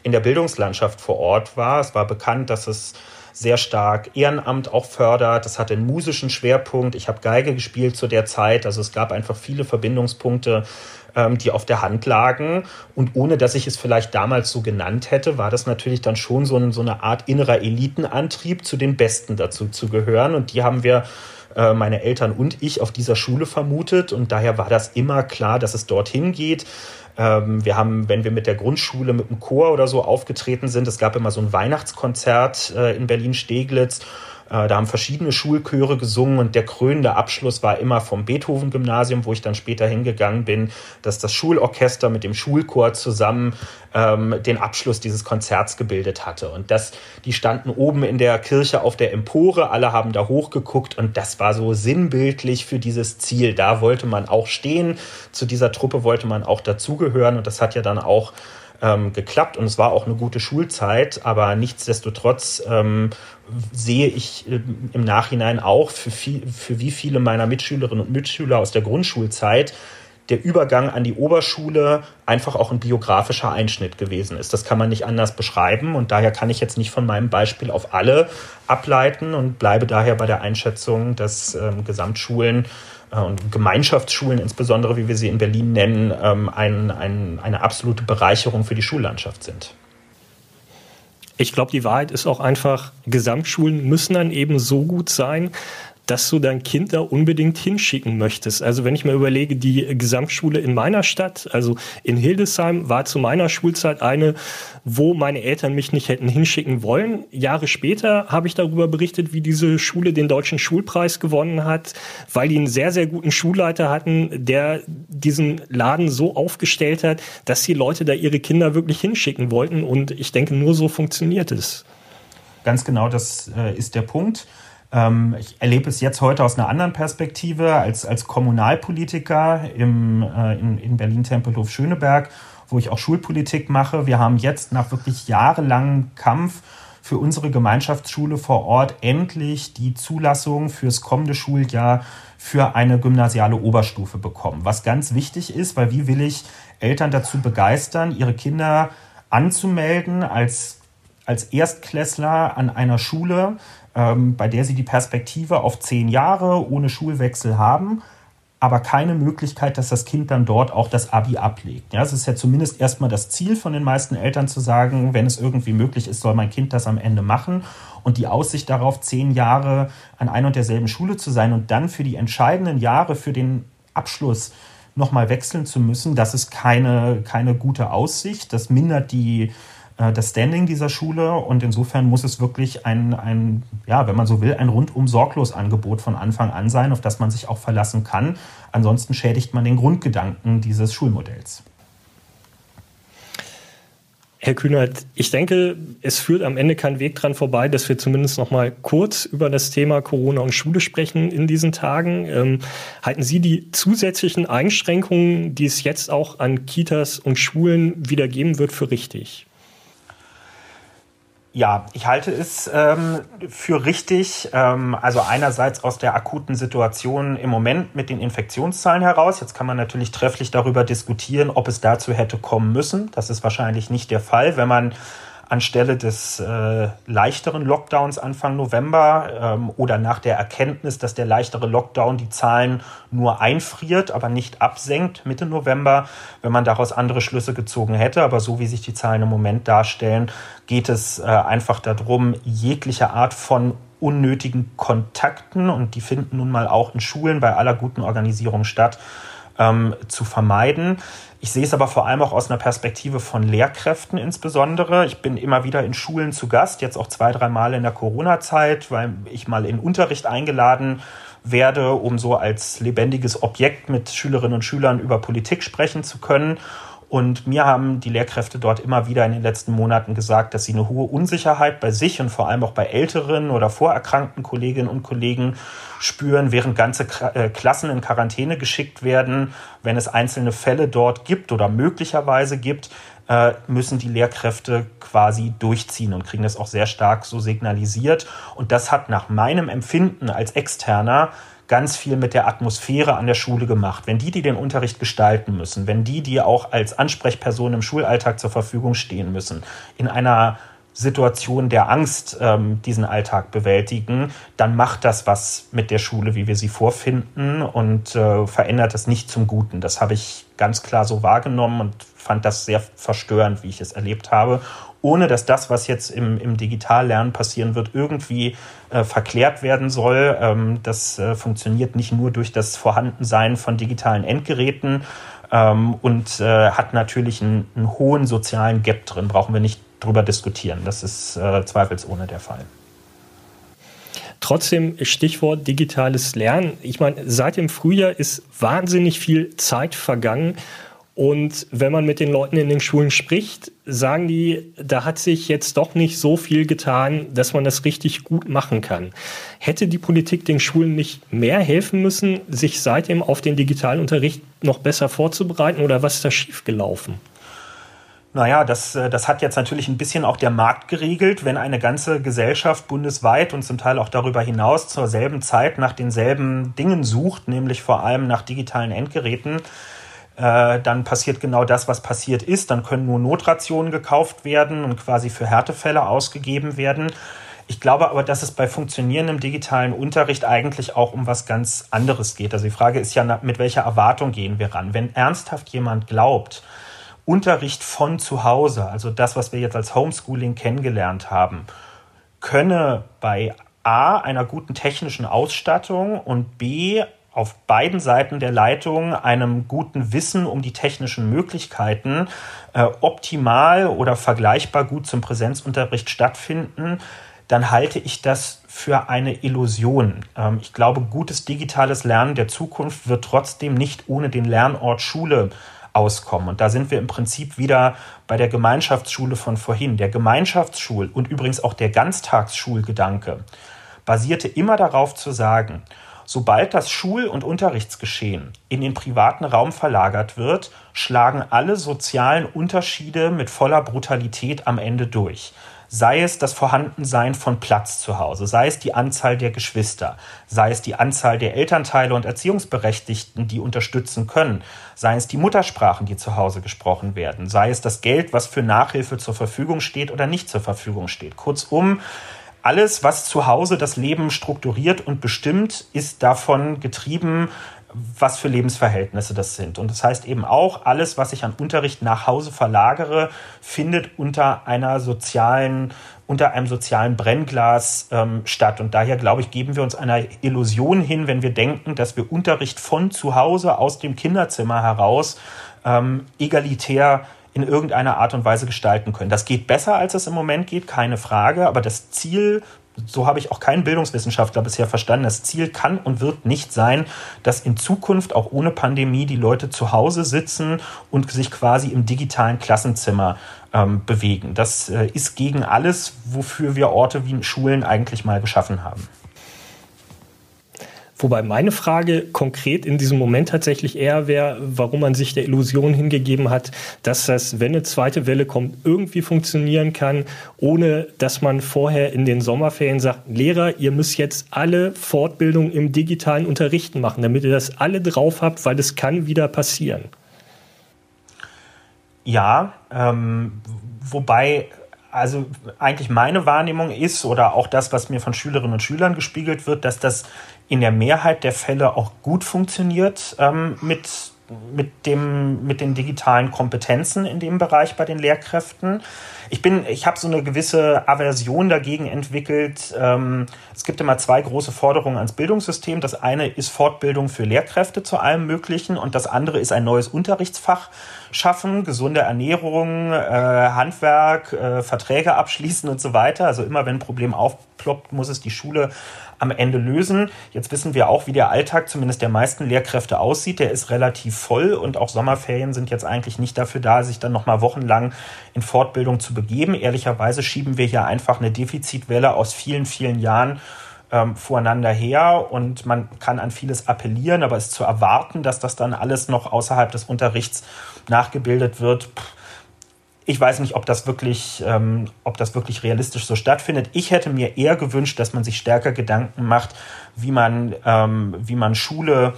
in der Bildungslandschaft vor Ort war. Es war bekannt, dass es sehr stark Ehrenamt auch fördert. Das hatte einen musischen Schwerpunkt. Ich habe Geige gespielt zu der Zeit. Also es gab einfach viele Verbindungspunkte, ähm, die auf der Hand lagen. Und ohne dass ich es vielleicht damals so genannt hätte, war das natürlich dann schon so, ein, so eine Art innerer Elitenantrieb, zu den Besten dazu zu gehören. Und die haben wir äh, meine Eltern und ich auf dieser Schule vermutet und daher war das immer klar, dass es dorthin geht. Ähm, wir haben, wenn wir mit der Grundschule, mit dem Chor oder so aufgetreten sind, es gab immer so ein Weihnachtskonzert äh, in Berlin-Steglitz da haben verschiedene Schulchöre gesungen und der krönende Abschluss war immer vom Beethoven-Gymnasium, wo ich dann später hingegangen bin, dass das Schulorchester mit dem Schulchor zusammen ähm, den Abschluss dieses Konzerts gebildet hatte. Und das, die standen oben in der Kirche auf der Empore, alle haben da hochgeguckt und das war so sinnbildlich für dieses Ziel. Da wollte man auch stehen, zu dieser Truppe wollte man auch dazugehören und das hat ja dann auch ähm, geklappt und es war auch eine gute Schulzeit, aber nichtsdestotrotz ähm, sehe ich äh, im Nachhinein auch, für, viel, für wie viele meiner Mitschülerinnen und Mitschüler aus der Grundschulzeit der Übergang an die Oberschule einfach auch ein biografischer Einschnitt gewesen ist. Das kann man nicht anders beschreiben und daher kann ich jetzt nicht von meinem Beispiel auf alle ableiten und bleibe daher bei der Einschätzung, dass ähm, Gesamtschulen und Gemeinschaftsschulen insbesondere, wie wir sie in Berlin nennen, ähm, ein, ein, eine absolute Bereicherung für die Schullandschaft sind. Ich glaube, die Wahrheit ist auch einfach, Gesamtschulen müssen dann eben so gut sein, dass du dein Kind da unbedingt hinschicken möchtest. Also wenn ich mir überlege, die Gesamtschule in meiner Stadt, also in Hildesheim, war zu meiner Schulzeit eine, wo meine Eltern mich nicht hätten hinschicken wollen. Jahre später habe ich darüber berichtet, wie diese Schule den deutschen Schulpreis gewonnen hat, weil die einen sehr, sehr guten Schulleiter hatten, der diesen Laden so aufgestellt hat, dass die Leute da ihre Kinder wirklich hinschicken wollten. Und ich denke, nur so funktioniert es. Ganz genau, das äh, ist der Punkt. Ähm, ich erlebe es jetzt heute aus einer anderen Perspektive als, als Kommunalpolitiker im, äh, in, in Berlin-Tempelhof-Schöneberg, wo ich auch Schulpolitik mache. Wir haben jetzt nach wirklich jahrelangem Kampf für unsere Gemeinschaftsschule vor Ort endlich die Zulassung fürs kommende Schuljahr für eine gymnasiale Oberstufe bekommen. Was ganz wichtig ist, weil wie will ich Eltern dazu begeistern, ihre Kinder anzumelden als, als Erstklässler an einer Schule, ähm, bei der sie die Perspektive auf zehn Jahre ohne Schulwechsel haben, aber keine Möglichkeit, dass das Kind dann dort auch das Abi ablegt. Ja, es ist ja zumindest erstmal das Ziel von den meisten Eltern zu sagen, wenn es irgendwie möglich ist, soll mein Kind das am Ende machen. Und die Aussicht darauf, zehn Jahre an einer und derselben Schule zu sein und dann für die entscheidenden Jahre, für den Abschluss nochmal wechseln zu müssen, das ist keine, keine gute Aussicht. Das mindert die, das Standing dieser Schule und insofern muss es wirklich ein, ein, ja, wenn man so will, ein rundum sorglos Angebot von Anfang an sein, auf das man sich auch verlassen kann. Ansonsten schädigt man den Grundgedanken dieses Schulmodells. Herr Kühnert, ich denke, es führt am Ende kein Weg dran vorbei, dass wir zumindest noch mal kurz über das Thema Corona und Schule sprechen in diesen Tagen. Ähm, halten Sie die zusätzlichen Einschränkungen, die es jetzt auch an Kitas und Schulen wieder geben wird, für richtig? Ja, ich halte es ähm, für richtig. Ähm, also einerseits aus der akuten Situation im Moment mit den Infektionszahlen heraus. Jetzt kann man natürlich trefflich darüber diskutieren, ob es dazu hätte kommen müssen. Das ist wahrscheinlich nicht der Fall, wenn man anstelle des äh, leichteren Lockdowns Anfang November ähm, oder nach der Erkenntnis, dass der leichtere Lockdown die Zahlen nur einfriert, aber nicht absenkt Mitte November, wenn man daraus andere Schlüsse gezogen hätte. Aber so wie sich die Zahlen im Moment darstellen, geht es äh, einfach darum, jegliche Art von unnötigen Kontakten, und die finden nun mal auch in Schulen bei aller guten Organisierung statt, ähm, zu vermeiden. Ich sehe es aber vor allem auch aus einer Perspektive von Lehrkräften insbesondere. Ich bin immer wieder in Schulen zu Gast, jetzt auch zwei, drei Mal in der Corona-Zeit, weil ich mal in Unterricht eingeladen werde, um so als lebendiges Objekt mit Schülerinnen und Schülern über Politik sprechen zu können. Und mir haben die Lehrkräfte dort immer wieder in den letzten Monaten gesagt, dass sie eine hohe Unsicherheit bei sich und vor allem auch bei älteren oder vorerkrankten Kolleginnen und Kollegen spüren, während ganze äh, Klassen in Quarantäne geschickt werden. Wenn es einzelne Fälle dort gibt oder möglicherweise gibt, äh, müssen die Lehrkräfte quasi durchziehen und kriegen das auch sehr stark so signalisiert. Und das hat nach meinem Empfinden als Externer ganz viel mit der Atmosphäre an der Schule gemacht. Wenn die, die den Unterricht gestalten müssen, wenn die, die auch als Ansprechperson im Schulalltag zur Verfügung stehen müssen, in einer Situation der Angst ähm, diesen Alltag bewältigen, dann macht das was mit der Schule, wie wir sie vorfinden und äh, verändert es nicht zum Guten. Das habe ich ganz klar so wahrgenommen und fand das sehr verstörend, wie ich es erlebt habe ohne dass das, was jetzt im, im Digitallernen passieren wird, irgendwie äh, verklärt werden soll. Ähm, das äh, funktioniert nicht nur durch das Vorhandensein von digitalen Endgeräten ähm, und äh, hat natürlich einen, einen, hohen sozialen Gap drin. Brauchen wir nicht drüber diskutieren. Das ist äh, zweifelsohne der Fall. Trotzdem, Stichwort digitales Lernen. Ich meine, seit dem Frühjahr ist wahnsinnig viel Zeit vergangen. Und wenn man mit den Leuten in den Schulen spricht, sagen die, da hat sich jetzt doch nicht so viel getan, dass man das richtig gut machen kann. Hätte die Politik den Schulen nicht mehr helfen müssen, sich seitdem auf den digitalen Unterricht noch besser vorzubereiten oder was ist da schiefgelaufen? Naja, das, äh, das hat jetzt natürlich ein bisschen auch der Markt geregelt. Wenn eine ganze Gesellschaft bundesweit und zum Teil auch darüber hinaus zur selben Zeit nach denselben Dingen sucht, nämlich vor allem nach digitalen Endgeräten, äh, dann passiert genau das, was passiert ist. Dann können nur Notrationen gekauft werden und quasi für Härtefälle ausgegeben werden. Ich glaube aber, dass es bei funktionierendem digitalen Unterricht eigentlich auch um was ganz anderes geht. Also die Frage ist ja, mit welcher Erwartung gehen wir ran? Wenn ernsthaft jemand glaubt, Unterricht von zu Hause, also das, was wir jetzt als Homeschooling kennengelernt haben, könne bei A einer guten technischen Ausstattung und B auf beiden Seiten der Leitung einem guten Wissen um die technischen Möglichkeiten äh, optimal oder vergleichbar gut zum Präsenzunterricht stattfinden, dann halte ich das für eine Illusion. Ähm, ich glaube, gutes digitales Lernen der Zukunft wird trotzdem nicht ohne den Lernort Schule auskommen. Und da sind wir im Prinzip wieder bei der Gemeinschaftsschule von vorhin. Der Gemeinschaftsschul- und übrigens auch der Ganztagsschulgedanke basierte immer darauf zu sagen, Sobald das Schul- und Unterrichtsgeschehen in den privaten Raum verlagert wird, schlagen alle sozialen Unterschiede mit voller Brutalität am Ende durch. Sei es das Vorhandensein von Platz zu Hause, sei es die Anzahl der Geschwister, sei es die Anzahl der Elternteile und Erziehungsberechtigten, die unterstützen können, sei es die Muttersprachen, die zu Hause gesprochen werden, sei es das Geld, was für Nachhilfe zur Verfügung steht oder nicht zur Verfügung steht. Kurzum, alles, was zu Hause das Leben strukturiert und bestimmt, ist davon getrieben, was für Lebensverhältnisse das sind. Und das heißt eben auch, alles, was ich an Unterricht nach Hause verlagere, findet unter einer sozialen, unter einem sozialen Brennglas ähm, statt. Und daher, glaube ich, geben wir uns einer Illusion hin, wenn wir denken, dass wir Unterricht von zu Hause aus dem Kinderzimmer heraus ähm, egalitär in irgendeiner Art und Weise gestalten können. Das geht besser, als es im Moment geht, keine Frage, aber das Ziel so habe ich auch keinen Bildungswissenschaftler bisher verstanden. Das Ziel kann und wird nicht sein, dass in Zukunft auch ohne Pandemie die Leute zu Hause sitzen und sich quasi im digitalen Klassenzimmer ähm, bewegen. Das äh, ist gegen alles, wofür wir Orte wie Schulen eigentlich mal geschaffen haben. Wobei meine Frage konkret in diesem Moment tatsächlich eher wäre, warum man sich der Illusion hingegeben hat, dass das, wenn eine zweite Welle kommt, irgendwie funktionieren kann, ohne dass man vorher in den Sommerferien sagt, Lehrer, ihr müsst jetzt alle Fortbildung im digitalen Unterrichten machen, damit ihr das alle drauf habt, weil das kann wieder passieren. Ja, ähm, wobei also eigentlich meine Wahrnehmung ist oder auch das, was mir von Schülerinnen und Schülern gespiegelt wird, dass das in der Mehrheit der Fälle auch gut funktioniert ähm, mit, mit, dem, mit den digitalen Kompetenzen in dem Bereich bei den Lehrkräften. Ich bin, ich habe so eine gewisse Aversion dagegen entwickelt. Ähm, es gibt immer zwei große Forderungen ans Bildungssystem. Das eine ist Fortbildung für Lehrkräfte zu allem Möglichen und das andere ist ein neues Unterrichtsfach schaffen, gesunde Ernährung, äh, Handwerk, äh, Verträge abschließen und so weiter. Also immer wenn ein Problem aufploppt, muss es die Schule am Ende lösen. Jetzt wissen wir auch, wie der Alltag zumindest der meisten Lehrkräfte aussieht. Der ist relativ voll und auch Sommerferien sind jetzt eigentlich nicht dafür da, sich dann nochmal wochenlang in Fortbildung zu begeben. Ehrlicherweise schieben wir hier einfach eine Defizitwelle aus vielen, vielen Jahren ähm, voreinander her und man kann an vieles appellieren, aber es zu erwarten, dass das dann alles noch außerhalb des Unterrichts nachgebildet wird. Pff, ich weiß nicht, ob das wirklich, ähm, ob das wirklich realistisch so stattfindet. Ich hätte mir eher gewünscht, dass man sich stärker Gedanken macht, wie man, ähm, wie man Schule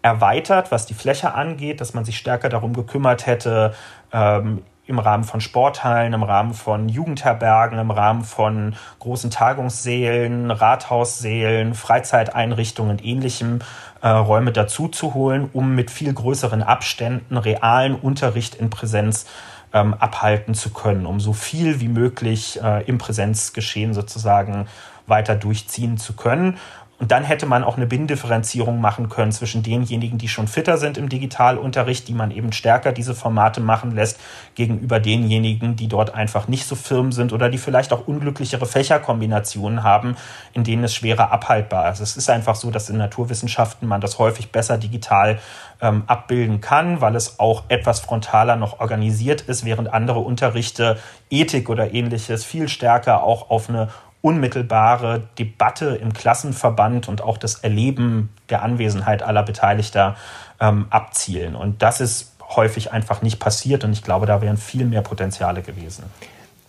erweitert, was die Fläche angeht, dass man sich stärker darum gekümmert hätte, ähm, im Rahmen von Sporthallen, im Rahmen von Jugendherbergen, im Rahmen von großen Tagungssälen, Rathaussälen, Freizeiteinrichtungen und ähnlichem äh, Räume dazu zu holen, um mit viel größeren Abständen realen Unterricht in Präsenz ähm, abhalten zu können, um so viel wie möglich äh, im Präsenzgeschehen sozusagen weiter durchziehen zu können. Und dann hätte man auch eine Binnendifferenzierung machen können zwischen denjenigen, die schon fitter sind im Digitalunterricht, die man eben stärker diese Formate machen lässt, gegenüber denjenigen, die dort einfach nicht so firm sind oder die vielleicht auch unglücklichere Fächerkombinationen haben, in denen es schwerer abhaltbar ist. Es ist einfach so, dass in Naturwissenschaften man das häufig besser digital ähm, abbilden kann, weil es auch etwas frontaler noch organisiert ist, während andere Unterrichte Ethik oder ähnliches viel stärker auch auf eine unmittelbare Debatte im Klassenverband und auch das Erleben der Anwesenheit aller Beteiligter ähm, abzielen. Und das ist häufig einfach nicht passiert und ich glaube, da wären viel mehr Potenziale gewesen.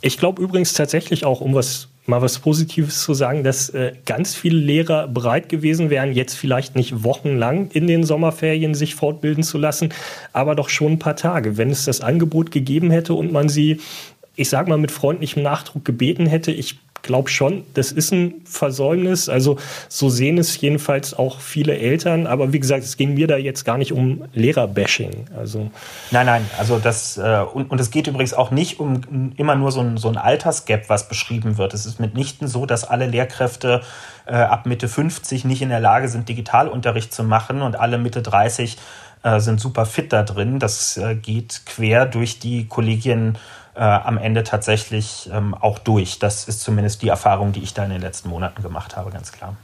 Ich glaube übrigens tatsächlich auch, um was mal was Positives zu sagen, dass äh, ganz viele Lehrer bereit gewesen wären, jetzt vielleicht nicht wochenlang in den Sommerferien sich fortbilden zu lassen, aber doch schon ein paar Tage. Wenn es das Angebot gegeben hätte und man sie, ich sage mal, mit freundlichem Nachdruck gebeten hätte, ich glaube schon, das ist ein Versäumnis. Also so sehen es jedenfalls auch viele Eltern. Aber wie gesagt, es ging mir da jetzt gar nicht um Lehrerbashing. Also nein, nein. Also das äh, und, und es geht übrigens auch nicht um immer nur so ein, so ein Altersgap, was beschrieben wird. Es ist mitnichten so, dass alle Lehrkräfte äh, ab Mitte 50 nicht in der Lage sind, Digitalunterricht zu machen und alle Mitte 30 äh, sind super fit da drin. Das äh, geht quer durch die Kollegien äh, am Ende tatsächlich ähm, auch durch. Das ist zumindest die Erfahrung, die ich da in den letzten Monaten gemacht habe, ganz klar.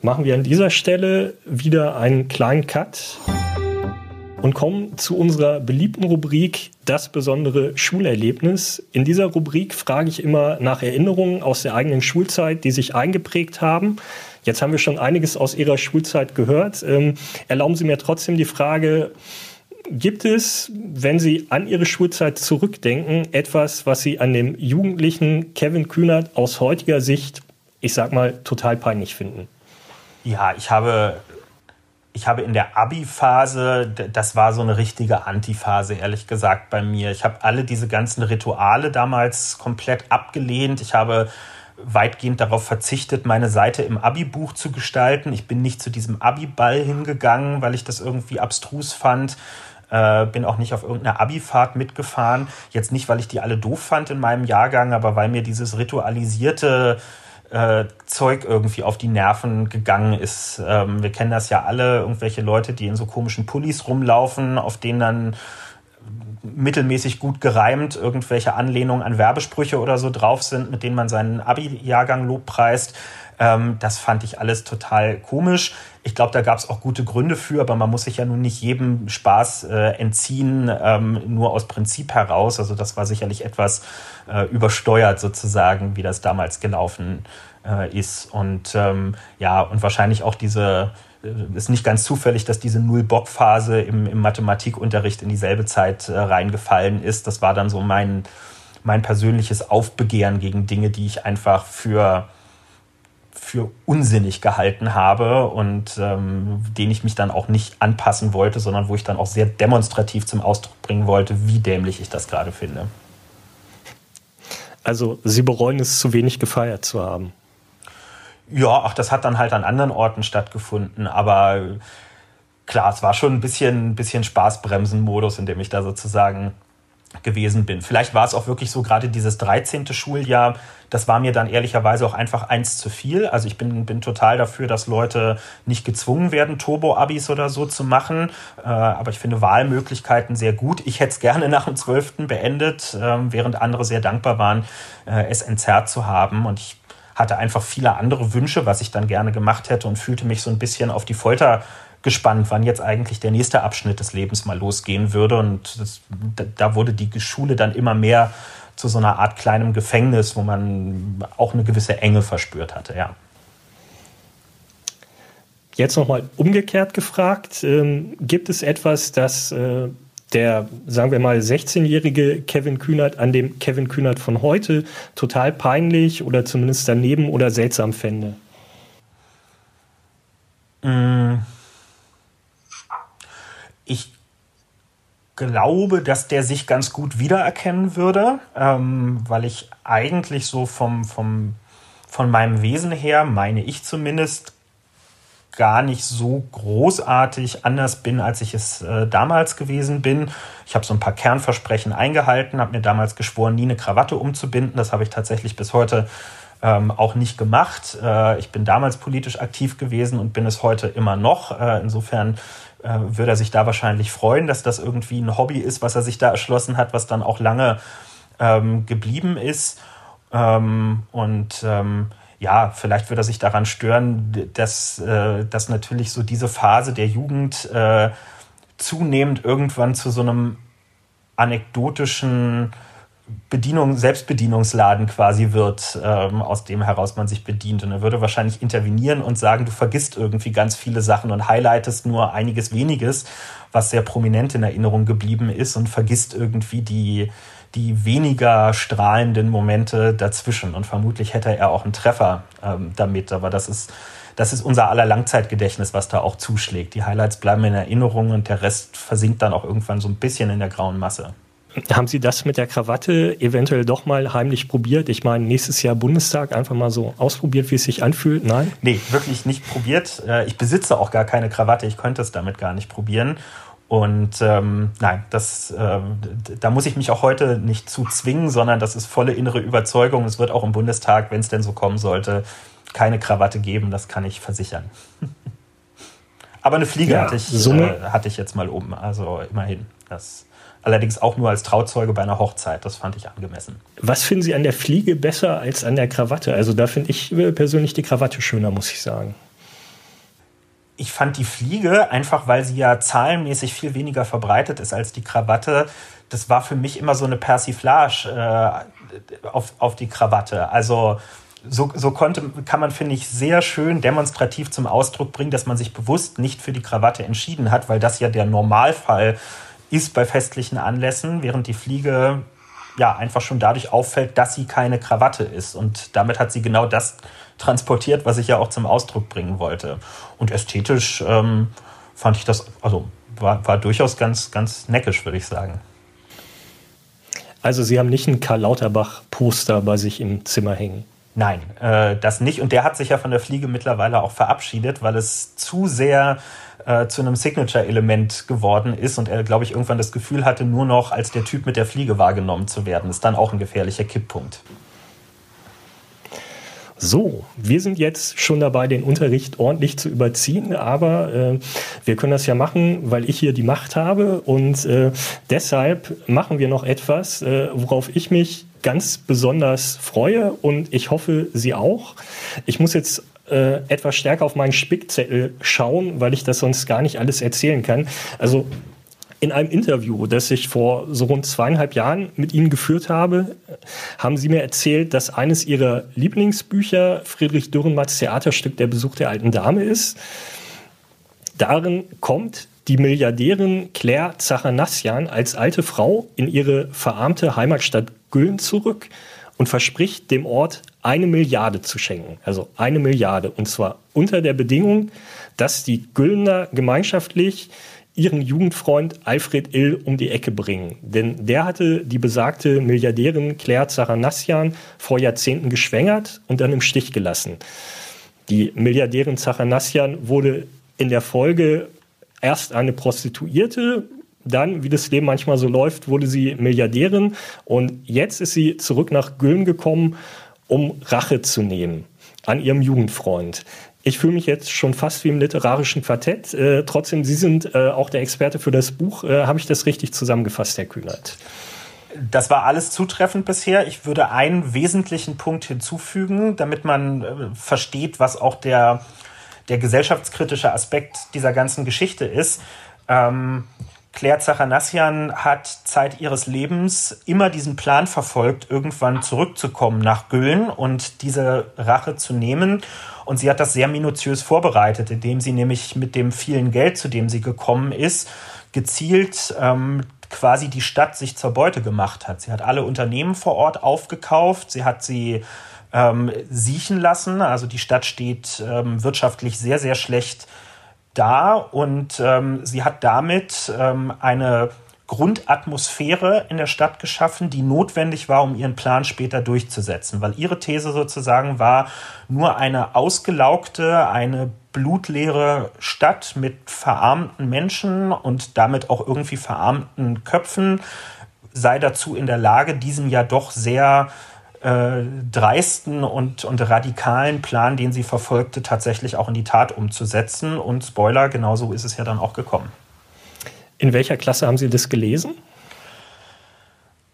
Machen wir an dieser Stelle wieder einen kleinen Cut und kommen zu unserer beliebten Rubrik Das besondere Schulerlebnis. In dieser Rubrik frage ich immer nach Erinnerungen aus der eigenen Schulzeit, die sich eingeprägt haben. Jetzt haben wir schon einiges aus Ihrer Schulzeit gehört. Ähm, erlauben Sie mir trotzdem die Frage, Gibt es, wenn Sie an Ihre Schulzeit zurückdenken, etwas, was Sie an dem jugendlichen Kevin Kühnert aus heutiger Sicht, ich sag mal, total peinlich finden? Ja, ich habe, ich habe in der Abi-Phase, das war so eine richtige Antiphase, ehrlich gesagt, bei mir. Ich habe alle diese ganzen Rituale damals komplett abgelehnt. Ich habe weitgehend darauf verzichtet, meine Seite im Abi-Buch zu gestalten. Ich bin nicht zu diesem Abi-Ball hingegangen, weil ich das irgendwie abstrus fand. Äh, bin auch nicht auf irgendeiner Abi-Fahrt mitgefahren. Jetzt nicht, weil ich die alle doof fand in meinem Jahrgang, aber weil mir dieses ritualisierte äh, Zeug irgendwie auf die Nerven gegangen ist. Ähm, wir kennen das ja alle, irgendwelche Leute, die in so komischen Pullis rumlaufen, auf denen dann mittelmäßig gut gereimt irgendwelche Anlehnungen an Werbesprüche oder so drauf sind, mit denen man seinen Abi-Jahrgang lobpreist. Ähm, das fand ich alles total komisch. Ich glaube, da gab es auch gute Gründe für, aber man muss sich ja nun nicht jedem Spaß äh, entziehen, ähm, nur aus Prinzip heraus. Also das war sicherlich etwas äh, übersteuert sozusagen, wie das damals gelaufen äh, ist. Und ähm, ja, und wahrscheinlich auch diese äh, ist nicht ganz zufällig, dass diese Null-Bock-Phase im, im Mathematikunterricht in dieselbe Zeit äh, reingefallen ist. Das war dann so mein, mein persönliches Aufbegehren gegen Dinge, die ich einfach für für unsinnig gehalten habe und ähm, den ich mich dann auch nicht anpassen wollte, sondern wo ich dann auch sehr demonstrativ zum Ausdruck bringen wollte, wie dämlich ich das gerade finde. Also Sie bereuen es, zu wenig gefeiert zu haben. Ja, ach, das hat dann halt an anderen Orten stattgefunden, aber klar, es war schon ein bisschen, bisschen Spaßbremsen-Modus, in dem ich da sozusagen gewesen bin. Vielleicht war es auch wirklich so, gerade dieses 13. Schuljahr, das war mir dann ehrlicherweise auch einfach eins zu viel. Also ich bin, bin total dafür, dass Leute nicht gezwungen werden, Turbo-Abis oder so zu machen. Äh, aber ich finde Wahlmöglichkeiten sehr gut. Ich hätte es gerne nach dem 12. beendet, äh, während andere sehr dankbar waren, äh, es entzerrt zu haben. Und ich hatte einfach viele andere Wünsche, was ich dann gerne gemacht hätte und fühlte mich so ein bisschen auf die Folter gespannt, wann jetzt eigentlich der nächste Abschnitt des Lebens mal losgehen würde. Und das, da wurde die Schule dann immer mehr zu so einer Art kleinem Gefängnis, wo man auch eine gewisse Enge verspürt hatte, ja. Jetzt nochmal umgekehrt gefragt, ähm, gibt es etwas, das äh, der, sagen wir mal, 16-jährige Kevin Kühnert an dem Kevin Kühnert von heute total peinlich oder zumindest daneben oder seltsam fände? Mmh glaube, dass der sich ganz gut wiedererkennen würde, ähm, weil ich eigentlich so vom, vom, von meinem Wesen her, meine ich zumindest, gar nicht so großartig anders bin, als ich es äh, damals gewesen bin. Ich habe so ein paar Kernversprechen eingehalten, habe mir damals geschworen, nie eine Krawatte umzubinden. Das habe ich tatsächlich bis heute ähm, auch nicht gemacht. Äh, ich bin damals politisch aktiv gewesen und bin es heute immer noch. Äh, insofern äh, würde er sich da wahrscheinlich freuen, dass das irgendwie ein Hobby ist, was er sich da erschlossen hat, was dann auch lange ähm, geblieben ist. Ähm, und ähm, ja, vielleicht würde er sich daran stören, dass, äh, dass natürlich so diese Phase der Jugend äh, zunehmend irgendwann zu so einem anekdotischen Bedienung, Selbstbedienungsladen quasi wird, ähm, aus dem heraus man sich bedient. Und er würde wahrscheinlich intervenieren und sagen, du vergisst irgendwie ganz viele Sachen und highlightest nur einiges weniges, was sehr prominent in Erinnerung geblieben ist und vergisst irgendwie die, die weniger strahlenden Momente dazwischen. Und vermutlich hätte er auch einen Treffer ähm, damit. Aber das ist, das ist unser aller Langzeitgedächtnis, was da auch zuschlägt. Die Highlights bleiben in Erinnerung und der Rest versinkt dann auch irgendwann so ein bisschen in der grauen Masse. Haben Sie das mit der Krawatte eventuell doch mal heimlich probiert? Ich meine, nächstes Jahr Bundestag einfach mal so ausprobiert, wie es sich anfühlt? Nein? Nee, wirklich nicht probiert. Äh, ich besitze auch gar keine Krawatte. Ich könnte es damit gar nicht probieren. Und ähm, nein, das, äh, da muss ich mich auch heute nicht zu zwingen, sondern das ist volle innere Überzeugung. Es wird auch im Bundestag, wenn es denn so kommen sollte, keine Krawatte geben. Das kann ich versichern. [LAUGHS] Aber eine Fliege ja, hatte, ich, äh, hatte ich jetzt mal oben. Also immerhin. Das allerdings auch nur als Trauzeuge bei einer Hochzeit. Das fand ich angemessen. Was finden Sie an der Fliege besser als an der Krawatte? Also da finde ich äh, persönlich die Krawatte schöner, muss ich sagen. Ich fand die Fliege, einfach weil sie ja zahlenmäßig viel weniger verbreitet ist als die Krawatte, das war für mich immer so eine Persiflage äh, auf, auf die Krawatte. Also so, so konnte, kann man, finde ich, sehr schön demonstrativ zum Ausdruck bringen, dass man sich bewusst nicht für die Krawatte entschieden hat, weil das ja der Normalfall ist bei festlichen Anlässen, während die Fliege ja einfach schon dadurch auffällt, dass sie keine Krawatte ist. Und damit hat sie genau das transportiert, was ich ja auch zum Ausdruck bringen wollte. Und ästhetisch ähm, fand ich das, also war, war durchaus ganz, ganz neckisch, würde ich sagen. Also Sie haben nicht ein Karl Lauterbach-Poster bei sich im Zimmer hängen? Nein, äh, das nicht. Und der hat sich ja von der Fliege mittlerweile auch verabschiedet, weil es zu sehr äh, zu einem Signature-Element geworden ist und er, glaube ich, irgendwann das Gefühl hatte, nur noch als der Typ mit der Fliege wahrgenommen zu werden. Ist dann auch ein gefährlicher Kipppunkt. So, wir sind jetzt schon dabei, den Unterricht ordentlich zu überziehen, aber äh, wir können das ja machen, weil ich hier die Macht habe und äh, deshalb machen wir noch etwas, äh, worauf ich mich ganz besonders freue und ich hoffe, Sie auch. Ich muss jetzt äh, etwas stärker auf meinen Spickzettel schauen, weil ich das sonst gar nicht alles erzählen kann. Also in einem Interview, das ich vor so rund zweieinhalb Jahren mit Ihnen geführt habe, haben Sie mir erzählt, dass eines Ihrer Lieblingsbücher Friedrich Dürrenmatts Theaterstück Der Besuch der alten Dame ist. Darin kommt die Milliardärin Claire Zachanassian als alte Frau in ihre verarmte Heimatstadt Güllen zurück und verspricht dem Ort eine Milliarde zu schenken. Also eine Milliarde. Und zwar unter der Bedingung, dass die Güllner gemeinschaftlich ihren Jugendfreund Alfred Ill um die Ecke bringen. Denn der hatte die besagte Milliardärin Claire Zachanassian vor Jahrzehnten geschwängert und dann im Stich gelassen. Die Milliardärin Zachanassian wurde in der Folge erst eine Prostituierte, dann, wie das Leben manchmal so läuft, wurde sie Milliardärin und jetzt ist sie zurück nach Güllen gekommen, um Rache zu nehmen an ihrem Jugendfreund. Ich fühle mich jetzt schon fast wie im literarischen Quartett. Äh, trotzdem, Sie sind äh, auch der Experte für das Buch. Äh, Habe ich das richtig zusammengefasst, Herr Kühnert? Das war alles zutreffend bisher. Ich würde einen wesentlichen Punkt hinzufügen, damit man äh, versteht, was auch der, der gesellschaftskritische Aspekt dieser ganzen Geschichte ist. Ähm, Claire Zachanassian hat Zeit ihres Lebens immer diesen Plan verfolgt, irgendwann zurückzukommen nach Güllen und diese Rache zu nehmen. Und sie hat das sehr minutiös vorbereitet, indem sie nämlich mit dem vielen Geld, zu dem sie gekommen ist, gezielt ähm, quasi die Stadt sich zur Beute gemacht hat. Sie hat alle Unternehmen vor Ort aufgekauft, sie hat sie ähm, siechen lassen. Also die Stadt steht ähm, wirtschaftlich sehr, sehr schlecht da und ähm, sie hat damit ähm, eine Grundatmosphäre in der Stadt geschaffen, die notwendig war, um ihren Plan später durchzusetzen. Weil ihre These sozusagen war, nur eine ausgelaugte, eine blutleere Stadt mit verarmten Menschen und damit auch irgendwie verarmten Köpfen sei dazu in der Lage, diesen ja doch sehr äh, dreisten und, und radikalen Plan, den sie verfolgte, tatsächlich auch in die Tat umzusetzen. Und Spoiler, genauso ist es ja dann auch gekommen. In welcher Klasse haben Sie das gelesen?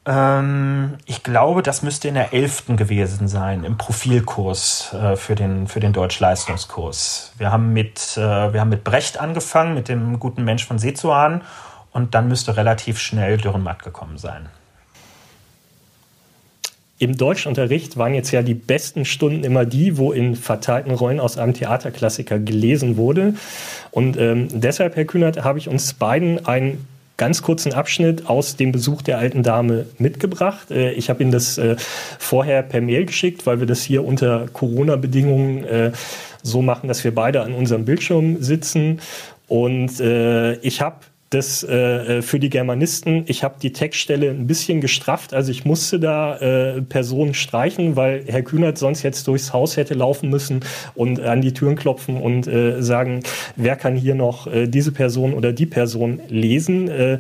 Ähm, ich glaube, das müsste in der 11. gewesen sein, im Profilkurs äh, für den, für den Deutschleistungskurs. Wir haben, mit, äh, wir haben mit Brecht angefangen, mit dem guten Mensch von Sezuan. Und dann müsste relativ schnell Dürrenmatt gekommen sein. Im Deutschunterricht waren jetzt ja die besten Stunden immer die, wo in verteilten Rollen aus einem Theaterklassiker gelesen wurde. Und ähm, deshalb, Herr Kühnert, habe ich uns beiden einen ganz kurzen Abschnitt aus dem Besuch der alten Dame mitgebracht. Äh, ich habe Ihnen das äh, vorher per Mail geschickt, weil wir das hier unter Corona-Bedingungen äh, so machen, dass wir beide an unserem Bildschirm sitzen. Und äh, ich habe das äh, für die Germanisten. Ich habe die Textstelle ein bisschen gestrafft, also ich musste da äh, Personen streichen, weil Herr Kühnert sonst jetzt durchs Haus hätte laufen müssen und an die Türen klopfen und äh, sagen, wer kann hier noch äh, diese Person oder die Person lesen. Äh,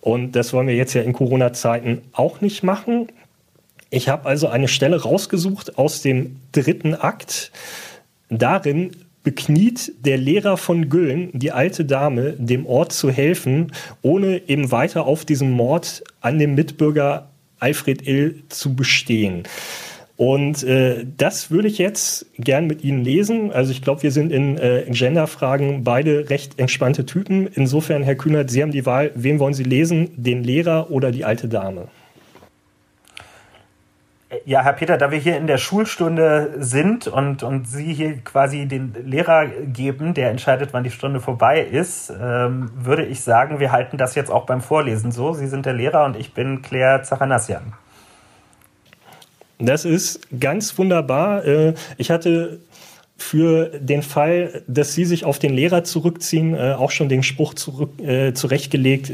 und das wollen wir jetzt ja in Corona-Zeiten auch nicht machen. Ich habe also eine Stelle rausgesucht aus dem dritten Akt. Darin bekniet der Lehrer von Güllen die alte Dame, dem Ort zu helfen, ohne eben weiter auf diesem Mord an dem Mitbürger Alfred Ill zu bestehen. Und äh, das würde ich jetzt gern mit Ihnen lesen. Also ich glaube, wir sind in äh, Genderfragen beide recht entspannte Typen. Insofern, Herr Kühnert, Sie haben die Wahl, wen wollen Sie lesen, den Lehrer oder die alte Dame? Ja, Herr Peter, da wir hier in der Schulstunde sind und, und Sie hier quasi den Lehrer geben, der entscheidet, wann die Stunde vorbei ist, ähm, würde ich sagen, wir halten das jetzt auch beim Vorlesen so. Sie sind der Lehrer und ich bin Claire Zachanassian. Das ist ganz wunderbar. Äh, ich hatte für den Fall, dass Sie sich auf den Lehrer zurückziehen, äh, auch schon den Spruch zurück, äh, zurechtgelegt,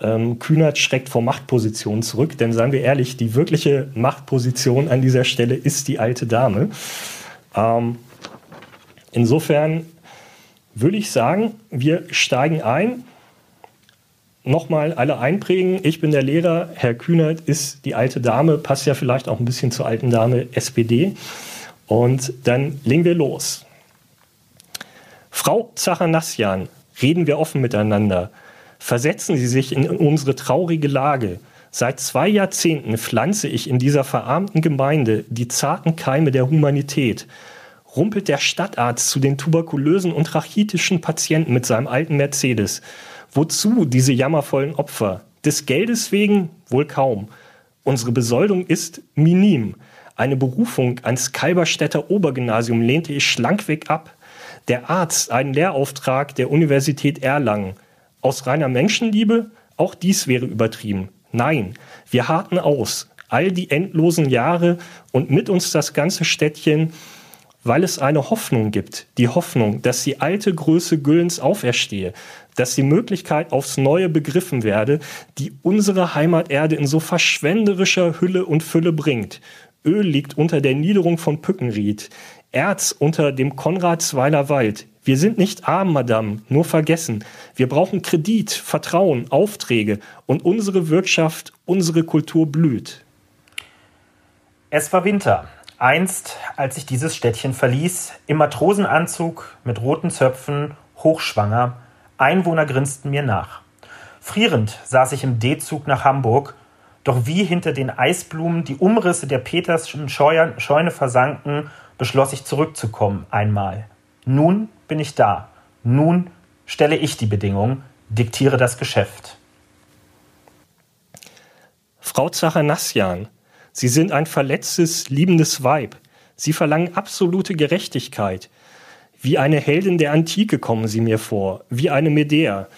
ähm, Kühnert schreckt vor Machtpositionen zurück, denn seien wir ehrlich, die wirkliche Machtposition an dieser Stelle ist die alte Dame. Ähm, insofern würde ich sagen, wir steigen ein. Nochmal alle einprägen. Ich bin der Lehrer, Herr Kühnert ist die alte Dame, passt ja vielleicht auch ein bisschen zur alten Dame SPD. Und dann legen wir los. Frau Zachanassian, reden wir offen miteinander. Versetzen Sie sich in unsere traurige Lage. Seit zwei Jahrzehnten pflanze ich in dieser verarmten Gemeinde die zarten Keime der Humanität. Rumpelt der Stadtarzt zu den tuberkulösen und rachitischen Patienten mit seinem alten Mercedes. Wozu diese jammervollen Opfer? Des Geldes wegen? Wohl kaum. Unsere Besoldung ist minim. Eine Berufung ans Kalberstädter Obergymnasium lehnte ich schlankweg ab. Der Arzt einen Lehrauftrag der Universität Erlangen aus reiner Menschenliebe, auch dies wäre übertrieben. Nein, wir harten aus, all die endlosen Jahre und mit uns das ganze Städtchen, weil es eine Hoffnung gibt, die Hoffnung, dass die alte Größe Güllens auferstehe, dass die Möglichkeit aufs Neue begriffen werde, die unsere Heimaterde in so verschwenderischer Hülle und Fülle bringt. Öl liegt unter der Niederung von Pückenried, Erz unter dem Konradsweiler Wald, wir sind nicht arm, Madame, nur vergessen. Wir brauchen Kredit, Vertrauen, Aufträge und unsere Wirtschaft, unsere Kultur blüht. Es war Winter. Einst, als ich dieses Städtchen verließ, im Matrosenanzug mit roten Zöpfen, hochschwanger, Einwohner grinsten mir nach. Frierend saß ich im D-Zug nach Hamburg, doch wie hinter den Eisblumen die Umrisse der Peterschen Scheune versanken, beschloss ich zurückzukommen einmal. Nun bin ich da. Nun stelle ich die Bedingungen, diktiere das Geschäft. Frau Zachanassian, Sie sind ein verletztes, liebendes Weib. Sie verlangen absolute Gerechtigkeit. Wie eine Heldin der Antike kommen Sie mir vor, wie eine Medea.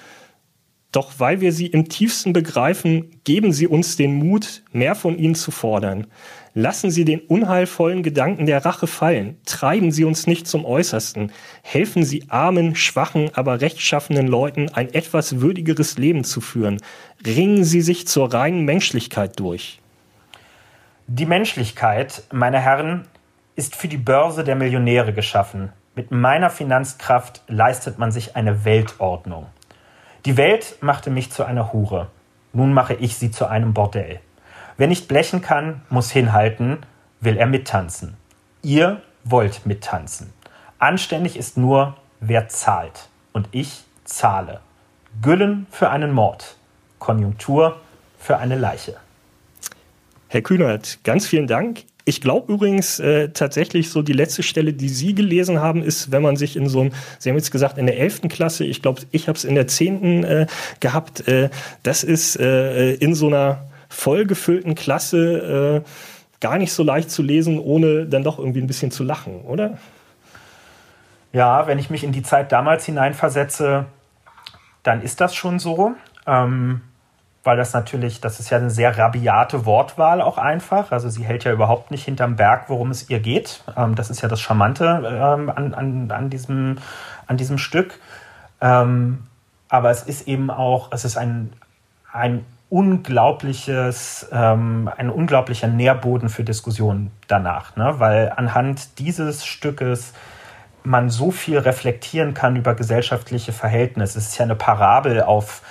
Doch weil wir Sie im tiefsten begreifen, geben Sie uns den Mut, mehr von Ihnen zu fordern. Lassen Sie den unheilvollen Gedanken der Rache fallen. Treiben Sie uns nicht zum Äußersten. Helfen Sie armen, schwachen, aber rechtschaffenen Leuten ein etwas würdigeres Leben zu führen. Ringen Sie sich zur reinen Menschlichkeit durch. Die Menschlichkeit, meine Herren, ist für die Börse der Millionäre geschaffen. Mit meiner Finanzkraft leistet man sich eine Weltordnung. Die Welt machte mich zu einer Hure. Nun mache ich sie zu einem Bordell. Wer nicht blechen kann, muss hinhalten, will er mittanzen. Ihr wollt mittanzen. Anständig ist nur, wer zahlt. Und ich zahle. Güllen für einen Mord. Konjunktur für eine Leiche. Herr Kühnert, ganz vielen Dank. Ich glaube übrigens äh, tatsächlich so die letzte Stelle, die Sie gelesen haben, ist, wenn man sich in so einem, Sie haben jetzt gesagt, in der 11. Klasse, ich glaube, ich habe es in der 10. Äh, gehabt, äh, das ist äh, in so einer vollgefüllten Klasse äh, gar nicht so leicht zu lesen, ohne dann doch irgendwie ein bisschen zu lachen, oder? Ja, wenn ich mich in die Zeit damals hineinversetze, dann ist das schon so. Ähm, weil das natürlich, das ist ja eine sehr rabiate Wortwahl auch einfach. Also sie hält ja überhaupt nicht hinterm Berg, worum es ihr geht. Ähm, das ist ja das Charmante ähm, an, an, an, diesem, an diesem Stück. Ähm, aber es ist eben auch, es ist ein, ein unglaubliches, ähm, ein unglaublicher Nährboden für Diskussionen danach, ne? weil anhand dieses Stückes man so viel reflektieren kann über gesellschaftliche Verhältnisse. Es ist ja eine Parabel auf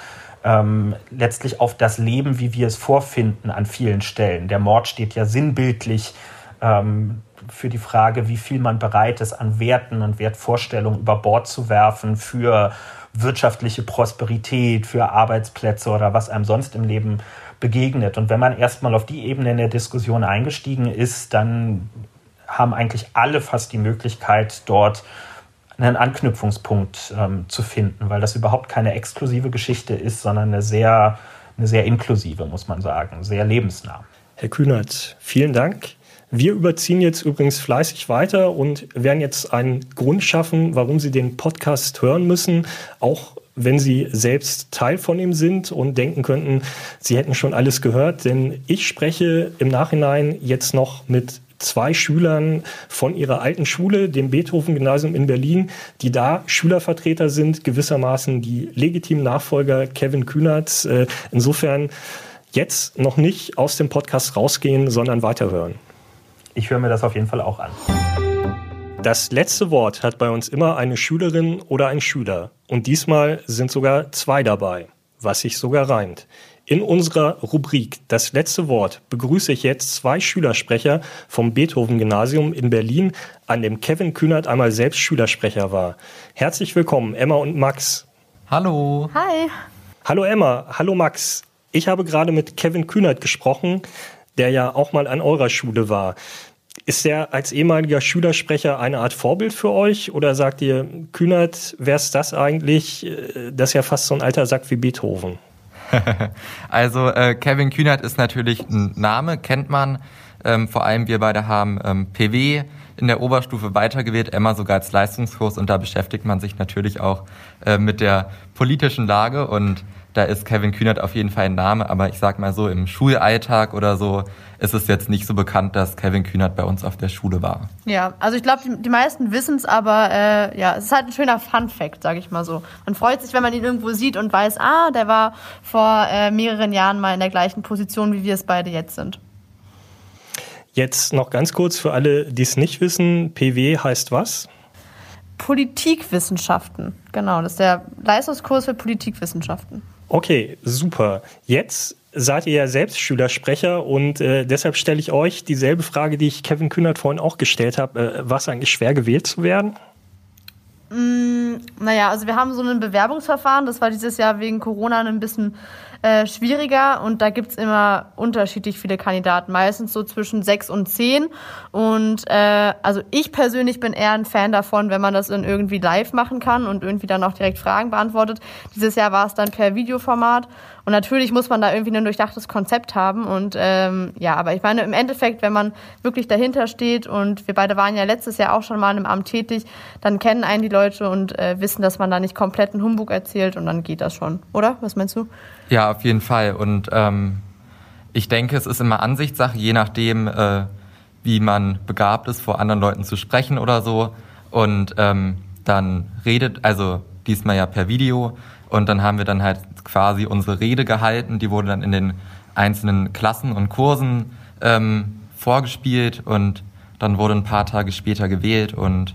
ähm, letztlich auf das Leben, wie wir es vorfinden, an vielen Stellen. Der Mord steht ja sinnbildlich ähm, für die Frage, wie viel man bereit ist, an Werten und Wertvorstellungen über Bord zu werfen für wirtschaftliche Prosperität, für Arbeitsplätze oder was einem sonst im Leben begegnet. Und wenn man erstmal auf die Ebene in der Diskussion eingestiegen ist, dann haben eigentlich alle fast die Möglichkeit, dort einen Anknüpfungspunkt ähm, zu finden, weil das überhaupt keine exklusive Geschichte ist, sondern eine sehr, eine sehr inklusive, muss man sagen, sehr lebensnah. Herr Kühnert, vielen Dank. Wir überziehen jetzt übrigens fleißig weiter und werden jetzt einen Grund schaffen, warum Sie den Podcast hören müssen, auch wenn Sie selbst Teil von ihm sind und denken könnten, Sie hätten schon alles gehört. Denn ich spreche im Nachhinein jetzt noch mit zwei Schülern von ihrer alten Schule, dem Beethoven-Gymnasium in Berlin, die da Schülervertreter sind, gewissermaßen die legitimen Nachfolger Kevin Kühnerts. Äh, insofern jetzt noch nicht aus dem Podcast rausgehen, sondern weiterhören. Ich höre mir das auf jeden Fall auch an. Das letzte Wort hat bei uns immer eine Schülerin oder ein Schüler. Und diesmal sind sogar zwei dabei, was sich sogar reimt. In unserer Rubrik Das letzte Wort begrüße ich jetzt zwei Schülersprecher vom Beethoven-Gymnasium in Berlin, an dem Kevin Kühnert einmal selbst Schülersprecher war. Herzlich willkommen, Emma und Max. Hallo. Hi. Hallo Emma, hallo Max. Ich habe gerade mit Kevin Kühnert gesprochen, der ja auch mal an eurer Schule war. Ist er als ehemaliger Schülersprecher eine Art Vorbild für euch? Oder sagt ihr, Kühnert, wäre es das eigentlich? Das ist ja fast so ein alter Sack wie Beethoven. [LAUGHS] also äh, Kevin Kühnert ist natürlich ein Name, kennt man. Ähm, vor allem wir beide haben ähm, PW in der Oberstufe weitergewählt, Emma sogar als Leistungskurs und da beschäftigt man sich natürlich auch äh, mit der politischen Lage und da ist Kevin Kühnert auf jeden Fall ein Name, aber ich sag mal so, im Schulalltag oder so ist es jetzt nicht so bekannt, dass Kevin Kühnert bei uns auf der Schule war. Ja, also ich glaube, die, die, meisten wissen es, aber äh, ja, es ist halt ein schöner Fun-Fact, sage ich mal so. Man freut sich, wenn man ihn irgendwo sieht und weiß, ah, der war vor äh, mehreren Jahren mal in der gleichen Position, wie wir es beide jetzt sind. Jetzt noch ganz kurz für alle, die es nicht wissen, PW heißt was? Politikwissenschaften. Genau, das ist der Leistungskurs für Politikwissenschaften. Okay, super. Jetzt seid ihr ja selbst Schülersprecher und äh, deshalb stelle ich euch dieselbe Frage, die ich Kevin Kühnert vorhin auch gestellt habe. Äh, war es eigentlich schwer gewählt zu werden? Mm, naja, also wir haben so ein Bewerbungsverfahren, das war dieses Jahr wegen Corona ein bisschen äh, schwieriger und da gibt's immer unterschiedlich viele Kandidaten, meistens so zwischen sechs und zehn. Und äh, also ich persönlich bin eher ein Fan davon, wenn man das dann irgendwie live machen kann und irgendwie dann auch direkt Fragen beantwortet. Dieses Jahr war es dann per Videoformat und natürlich muss man da irgendwie ein durchdachtes Konzept haben. Und ähm, ja, aber ich meine, im Endeffekt, wenn man wirklich dahinter steht und wir beide waren ja letztes Jahr auch schon mal im Amt tätig, dann kennen einen die Leute und äh, wissen, dass man da nicht kompletten Humbug erzählt und dann geht das schon, oder? Was meinst du? Ja, auf jeden Fall. Und ähm, ich denke, es ist immer Ansichtssache, je nachdem, äh, wie man begabt ist, vor anderen Leuten zu sprechen oder so. Und ähm, dann redet, also diesmal ja per Video. Und dann haben wir dann halt quasi unsere Rede gehalten. Die wurde dann in den einzelnen Klassen und Kursen ähm, vorgespielt und dann wurde ein paar Tage später gewählt. Und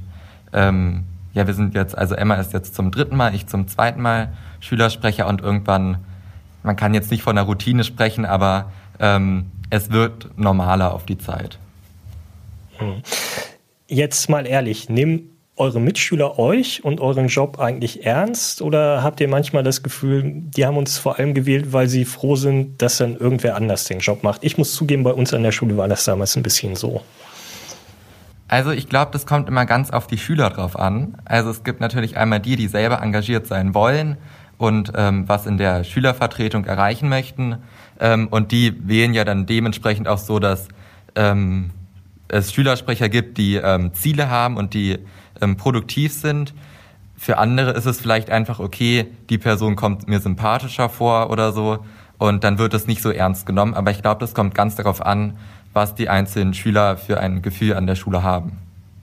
ähm, ja, wir sind jetzt, also Emma ist jetzt zum dritten Mal, ich zum zweiten Mal Schülersprecher und irgendwann man kann jetzt nicht von einer Routine sprechen, aber ähm, es wird normaler auf die Zeit. Hm. Jetzt mal ehrlich, nehmen eure Mitschüler euch und euren Job eigentlich ernst oder habt ihr manchmal das Gefühl, die haben uns vor allem gewählt, weil sie froh sind, dass dann irgendwer anders den Job macht? Ich muss zugeben, bei uns an der Schule war das damals ein bisschen so. Also ich glaube, das kommt immer ganz auf die Schüler drauf an. Also es gibt natürlich einmal die, die selber engagiert sein wollen und ähm, was in der Schülervertretung erreichen möchten. Ähm, und die wählen ja dann dementsprechend auch so, dass ähm, es Schülersprecher gibt, die ähm, Ziele haben und die ähm, produktiv sind. Für andere ist es vielleicht einfach okay, die Person kommt mir sympathischer vor oder so und dann wird es nicht so ernst genommen. Aber ich glaube, das kommt ganz darauf an, was die einzelnen Schüler für ein Gefühl an der Schule haben.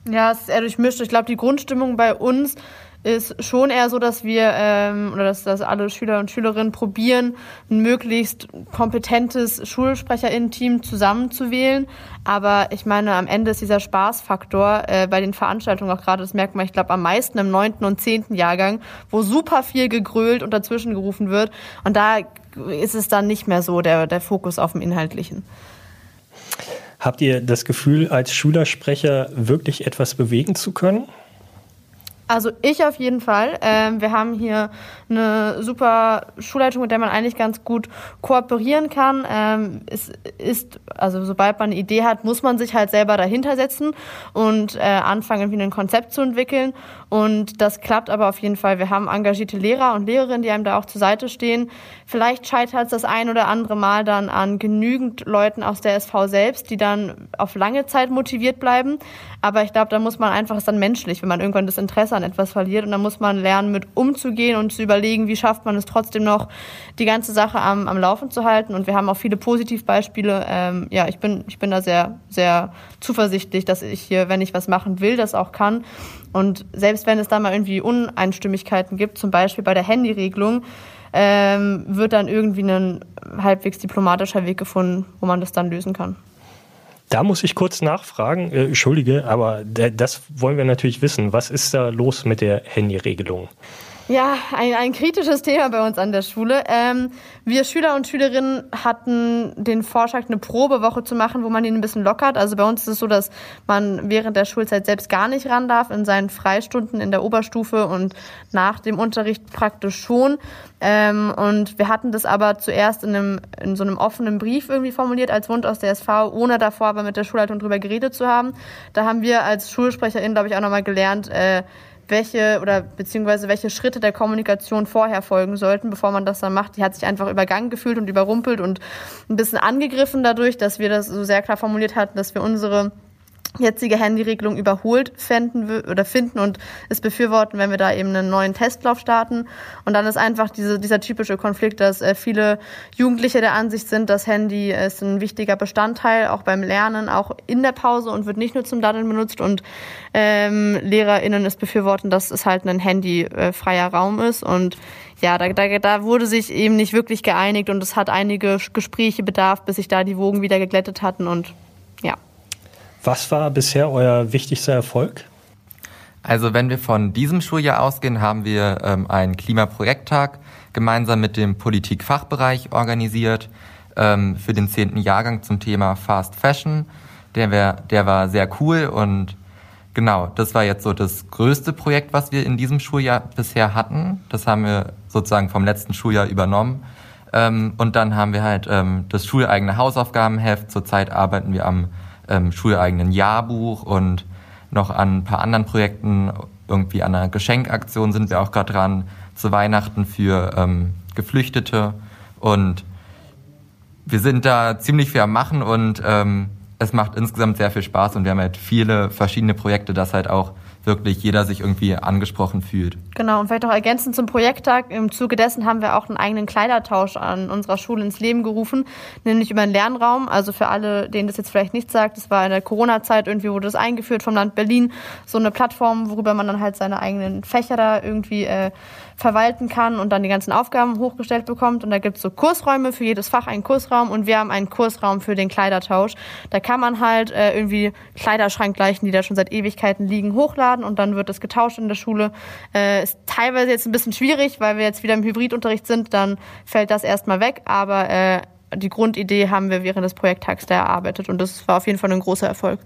Ja, es ist eher durchmischt. Ich glaube, die Grundstimmung bei uns ist schon eher so, dass wir ähm, oder dass, dass alle Schüler und Schülerinnen probieren, ein möglichst kompetentes Schulsprecherinnen-Team zusammenzuwählen. Aber ich meine, am Ende ist dieser Spaßfaktor äh, bei den Veranstaltungen auch gerade, das merkt man, ich glaube, am meisten im neunten und zehnten Jahrgang, wo super viel gegrölt und dazwischen gerufen wird. Und da ist es dann nicht mehr so der, der Fokus auf dem Inhaltlichen. Habt ihr das Gefühl, als Schülersprecher wirklich etwas bewegen zu können? Also ich auf jeden Fall. Ähm, wir haben hier eine super Schulleitung, mit der man eigentlich ganz gut kooperieren kann. Ähm, es ist, also sobald man eine Idee hat, muss man sich halt selber dahinter setzen und äh, anfangen, irgendwie ein Konzept zu entwickeln. Und das klappt aber auf jeden Fall. Wir haben engagierte Lehrer und Lehrerinnen, die einem da auch zur Seite stehen. Vielleicht scheitert es das ein oder andere Mal dann an genügend Leuten aus der SV selbst, die dann auf lange Zeit motiviert bleiben. Aber ich glaube, da muss man einfach, es ist dann menschlich, wenn man irgendwann das Interesse an etwas verliert. Und dann muss man lernen, mit umzugehen und zu überlegen, wie schafft man es trotzdem noch, die ganze Sache am, am Laufen zu halten. Und wir haben auch viele Positivbeispiele. Ähm, ja, ich bin, ich bin da sehr, sehr zuversichtlich, dass ich hier, wenn ich was machen will, das auch kann. Und selbst wenn es da mal irgendwie Uneinstimmigkeiten gibt, zum Beispiel bei der Handyregelung, ähm, wird dann irgendwie ein halbwegs diplomatischer Weg gefunden, wo man das dann lösen kann. Da muss ich kurz nachfragen, äh, entschuldige, aber das wollen wir natürlich wissen. Was ist da los mit der Handyregelung? Ja, ein, ein kritisches Thema bei uns an der Schule. Ähm, wir Schüler und Schülerinnen hatten den Vorschlag, eine Probewoche zu machen, wo man ihn ein bisschen lockert. Also bei uns ist es so, dass man während der Schulzeit selbst gar nicht ran darf, in seinen Freistunden in der Oberstufe und nach dem Unterricht praktisch schon. Ähm, und wir hatten das aber zuerst in, einem, in so einem offenen Brief irgendwie formuliert als Wunsch aus der SV, ohne davor aber mit der Schulleitung drüber geredet zu haben. Da haben wir als SchulsprecherInnen, glaube ich, auch nochmal gelernt, äh, welche oder beziehungsweise welche Schritte der Kommunikation vorher folgen sollten, bevor man das dann macht. Die hat sich einfach übergangen gefühlt und überrumpelt und ein bisschen angegriffen dadurch, dass wir das so sehr klar formuliert hatten, dass wir unsere jetzige Handyregelung überholt finden oder finden und es befürworten, wenn wir da eben einen neuen Testlauf starten. Und dann ist einfach diese, dieser typische Konflikt, dass äh, viele Jugendliche der Ansicht sind, das Handy ist ein wichtiger Bestandteil, auch beim Lernen, auch in der Pause und wird nicht nur zum Daddeln benutzt. Und ähm, LehrerInnen es befürworten, dass es halt ein handyfreier äh, Raum ist. Und ja, da, da, da wurde sich eben nicht wirklich geeinigt und es hat einige Gespräche bedarf, bis sich da die Wogen wieder geglättet hatten und. Was war bisher euer wichtigster Erfolg? Also wenn wir von diesem Schuljahr ausgehen, haben wir ähm, einen Klimaprojekttag gemeinsam mit dem Politikfachbereich organisiert ähm, für den zehnten Jahrgang zum Thema Fast Fashion. Der, wär, der war sehr cool und genau, das war jetzt so das größte Projekt, was wir in diesem Schuljahr bisher hatten. Das haben wir sozusagen vom letzten Schuljahr übernommen. Ähm, und dann haben wir halt ähm, das schuleigene Hausaufgabenheft. Zurzeit arbeiten wir am ähm, schuleigenen Jahrbuch und noch an ein paar anderen Projekten. Irgendwie an einer Geschenkaktion sind wir auch gerade dran zu Weihnachten für ähm, Geflüchtete. Und wir sind da ziemlich viel am Machen und ähm, es macht insgesamt sehr viel Spaß und wir haben halt viele verschiedene Projekte, dass halt auch wirklich jeder sich irgendwie angesprochen fühlt. Genau, und vielleicht auch ergänzend zum Projekttag. Im Zuge dessen haben wir auch einen eigenen Kleidertausch an unserer Schule ins Leben gerufen, nämlich über einen Lernraum. Also für alle, denen das jetzt vielleicht nicht sagt, das war in der Corona-Zeit, irgendwie wurde das eingeführt vom Land Berlin, so eine Plattform, worüber man dann halt seine eigenen Fächer da irgendwie äh, verwalten kann und dann die ganzen Aufgaben hochgestellt bekommt. Und da gibt es so Kursräume, für jedes Fach einen Kursraum und wir haben einen Kursraum für den Kleidertausch. Da kann man halt äh, irgendwie Kleiderschrankgleichen, die da schon seit Ewigkeiten liegen, hochladen und dann wird es getauscht in der Schule. Äh, ist teilweise jetzt ein bisschen schwierig, weil wir jetzt wieder im Hybridunterricht sind, dann fällt das erstmal weg, aber äh, die Grundidee haben wir während des Projekttags da erarbeitet und das war auf jeden Fall ein großer Erfolg.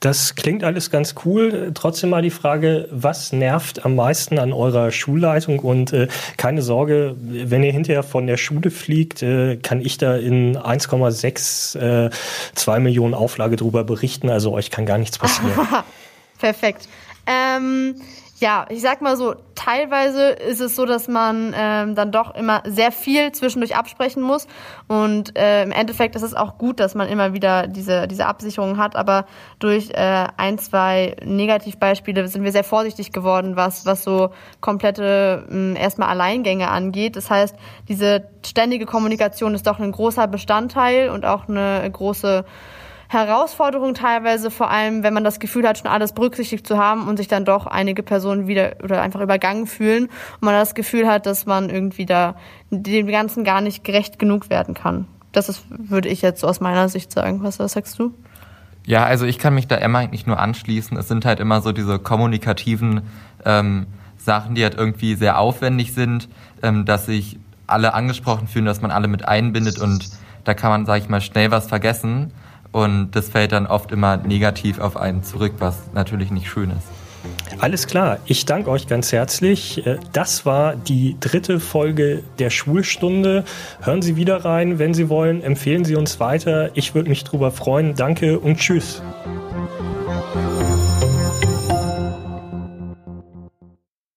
Das klingt alles ganz cool. Trotzdem mal die Frage, was nervt am meisten an eurer Schulleitung? Und äh, keine Sorge, wenn ihr hinterher von der Schule fliegt, äh, kann ich da in 1,6 äh, 2 Millionen Auflage drüber berichten. Also euch kann gar nichts passieren. [LAUGHS] Perfekt. Ähm, ja, ich sag mal so, teilweise ist es so, dass man ähm, dann doch immer sehr viel zwischendurch absprechen muss. Und äh, im Endeffekt ist es auch gut, dass man immer wieder diese, diese Absicherung hat. Aber durch äh, ein, zwei Negativbeispiele sind wir sehr vorsichtig geworden, was, was so komplette äh, erstmal Alleingänge angeht. Das heißt, diese ständige Kommunikation ist doch ein großer Bestandteil und auch eine große Herausforderung teilweise, vor allem wenn man das Gefühl hat, schon alles berücksichtigt zu haben und sich dann doch einige Personen wieder oder einfach übergangen fühlen und man das Gefühl hat, dass man irgendwie da dem Ganzen gar nicht gerecht genug werden kann. Das ist, würde ich jetzt so aus meiner Sicht sagen. Was, was sagst du? Ja, also ich kann mich da Emma eigentlich nur anschließen. Es sind halt immer so diese kommunikativen ähm, Sachen, die halt irgendwie sehr aufwendig sind, ähm, dass sich alle angesprochen fühlen, dass man alle mit einbindet und da kann man, sage ich mal, schnell was vergessen. Und das fällt dann oft immer negativ auf einen zurück, was natürlich nicht schön ist. Alles klar, ich danke euch ganz herzlich. Äh, das war die dritte Folge der Schulstunde. Hören Sie wieder rein, wenn Sie wollen. Empfehlen Sie uns weiter. Ich würde mich darüber freuen. Danke und tschüss.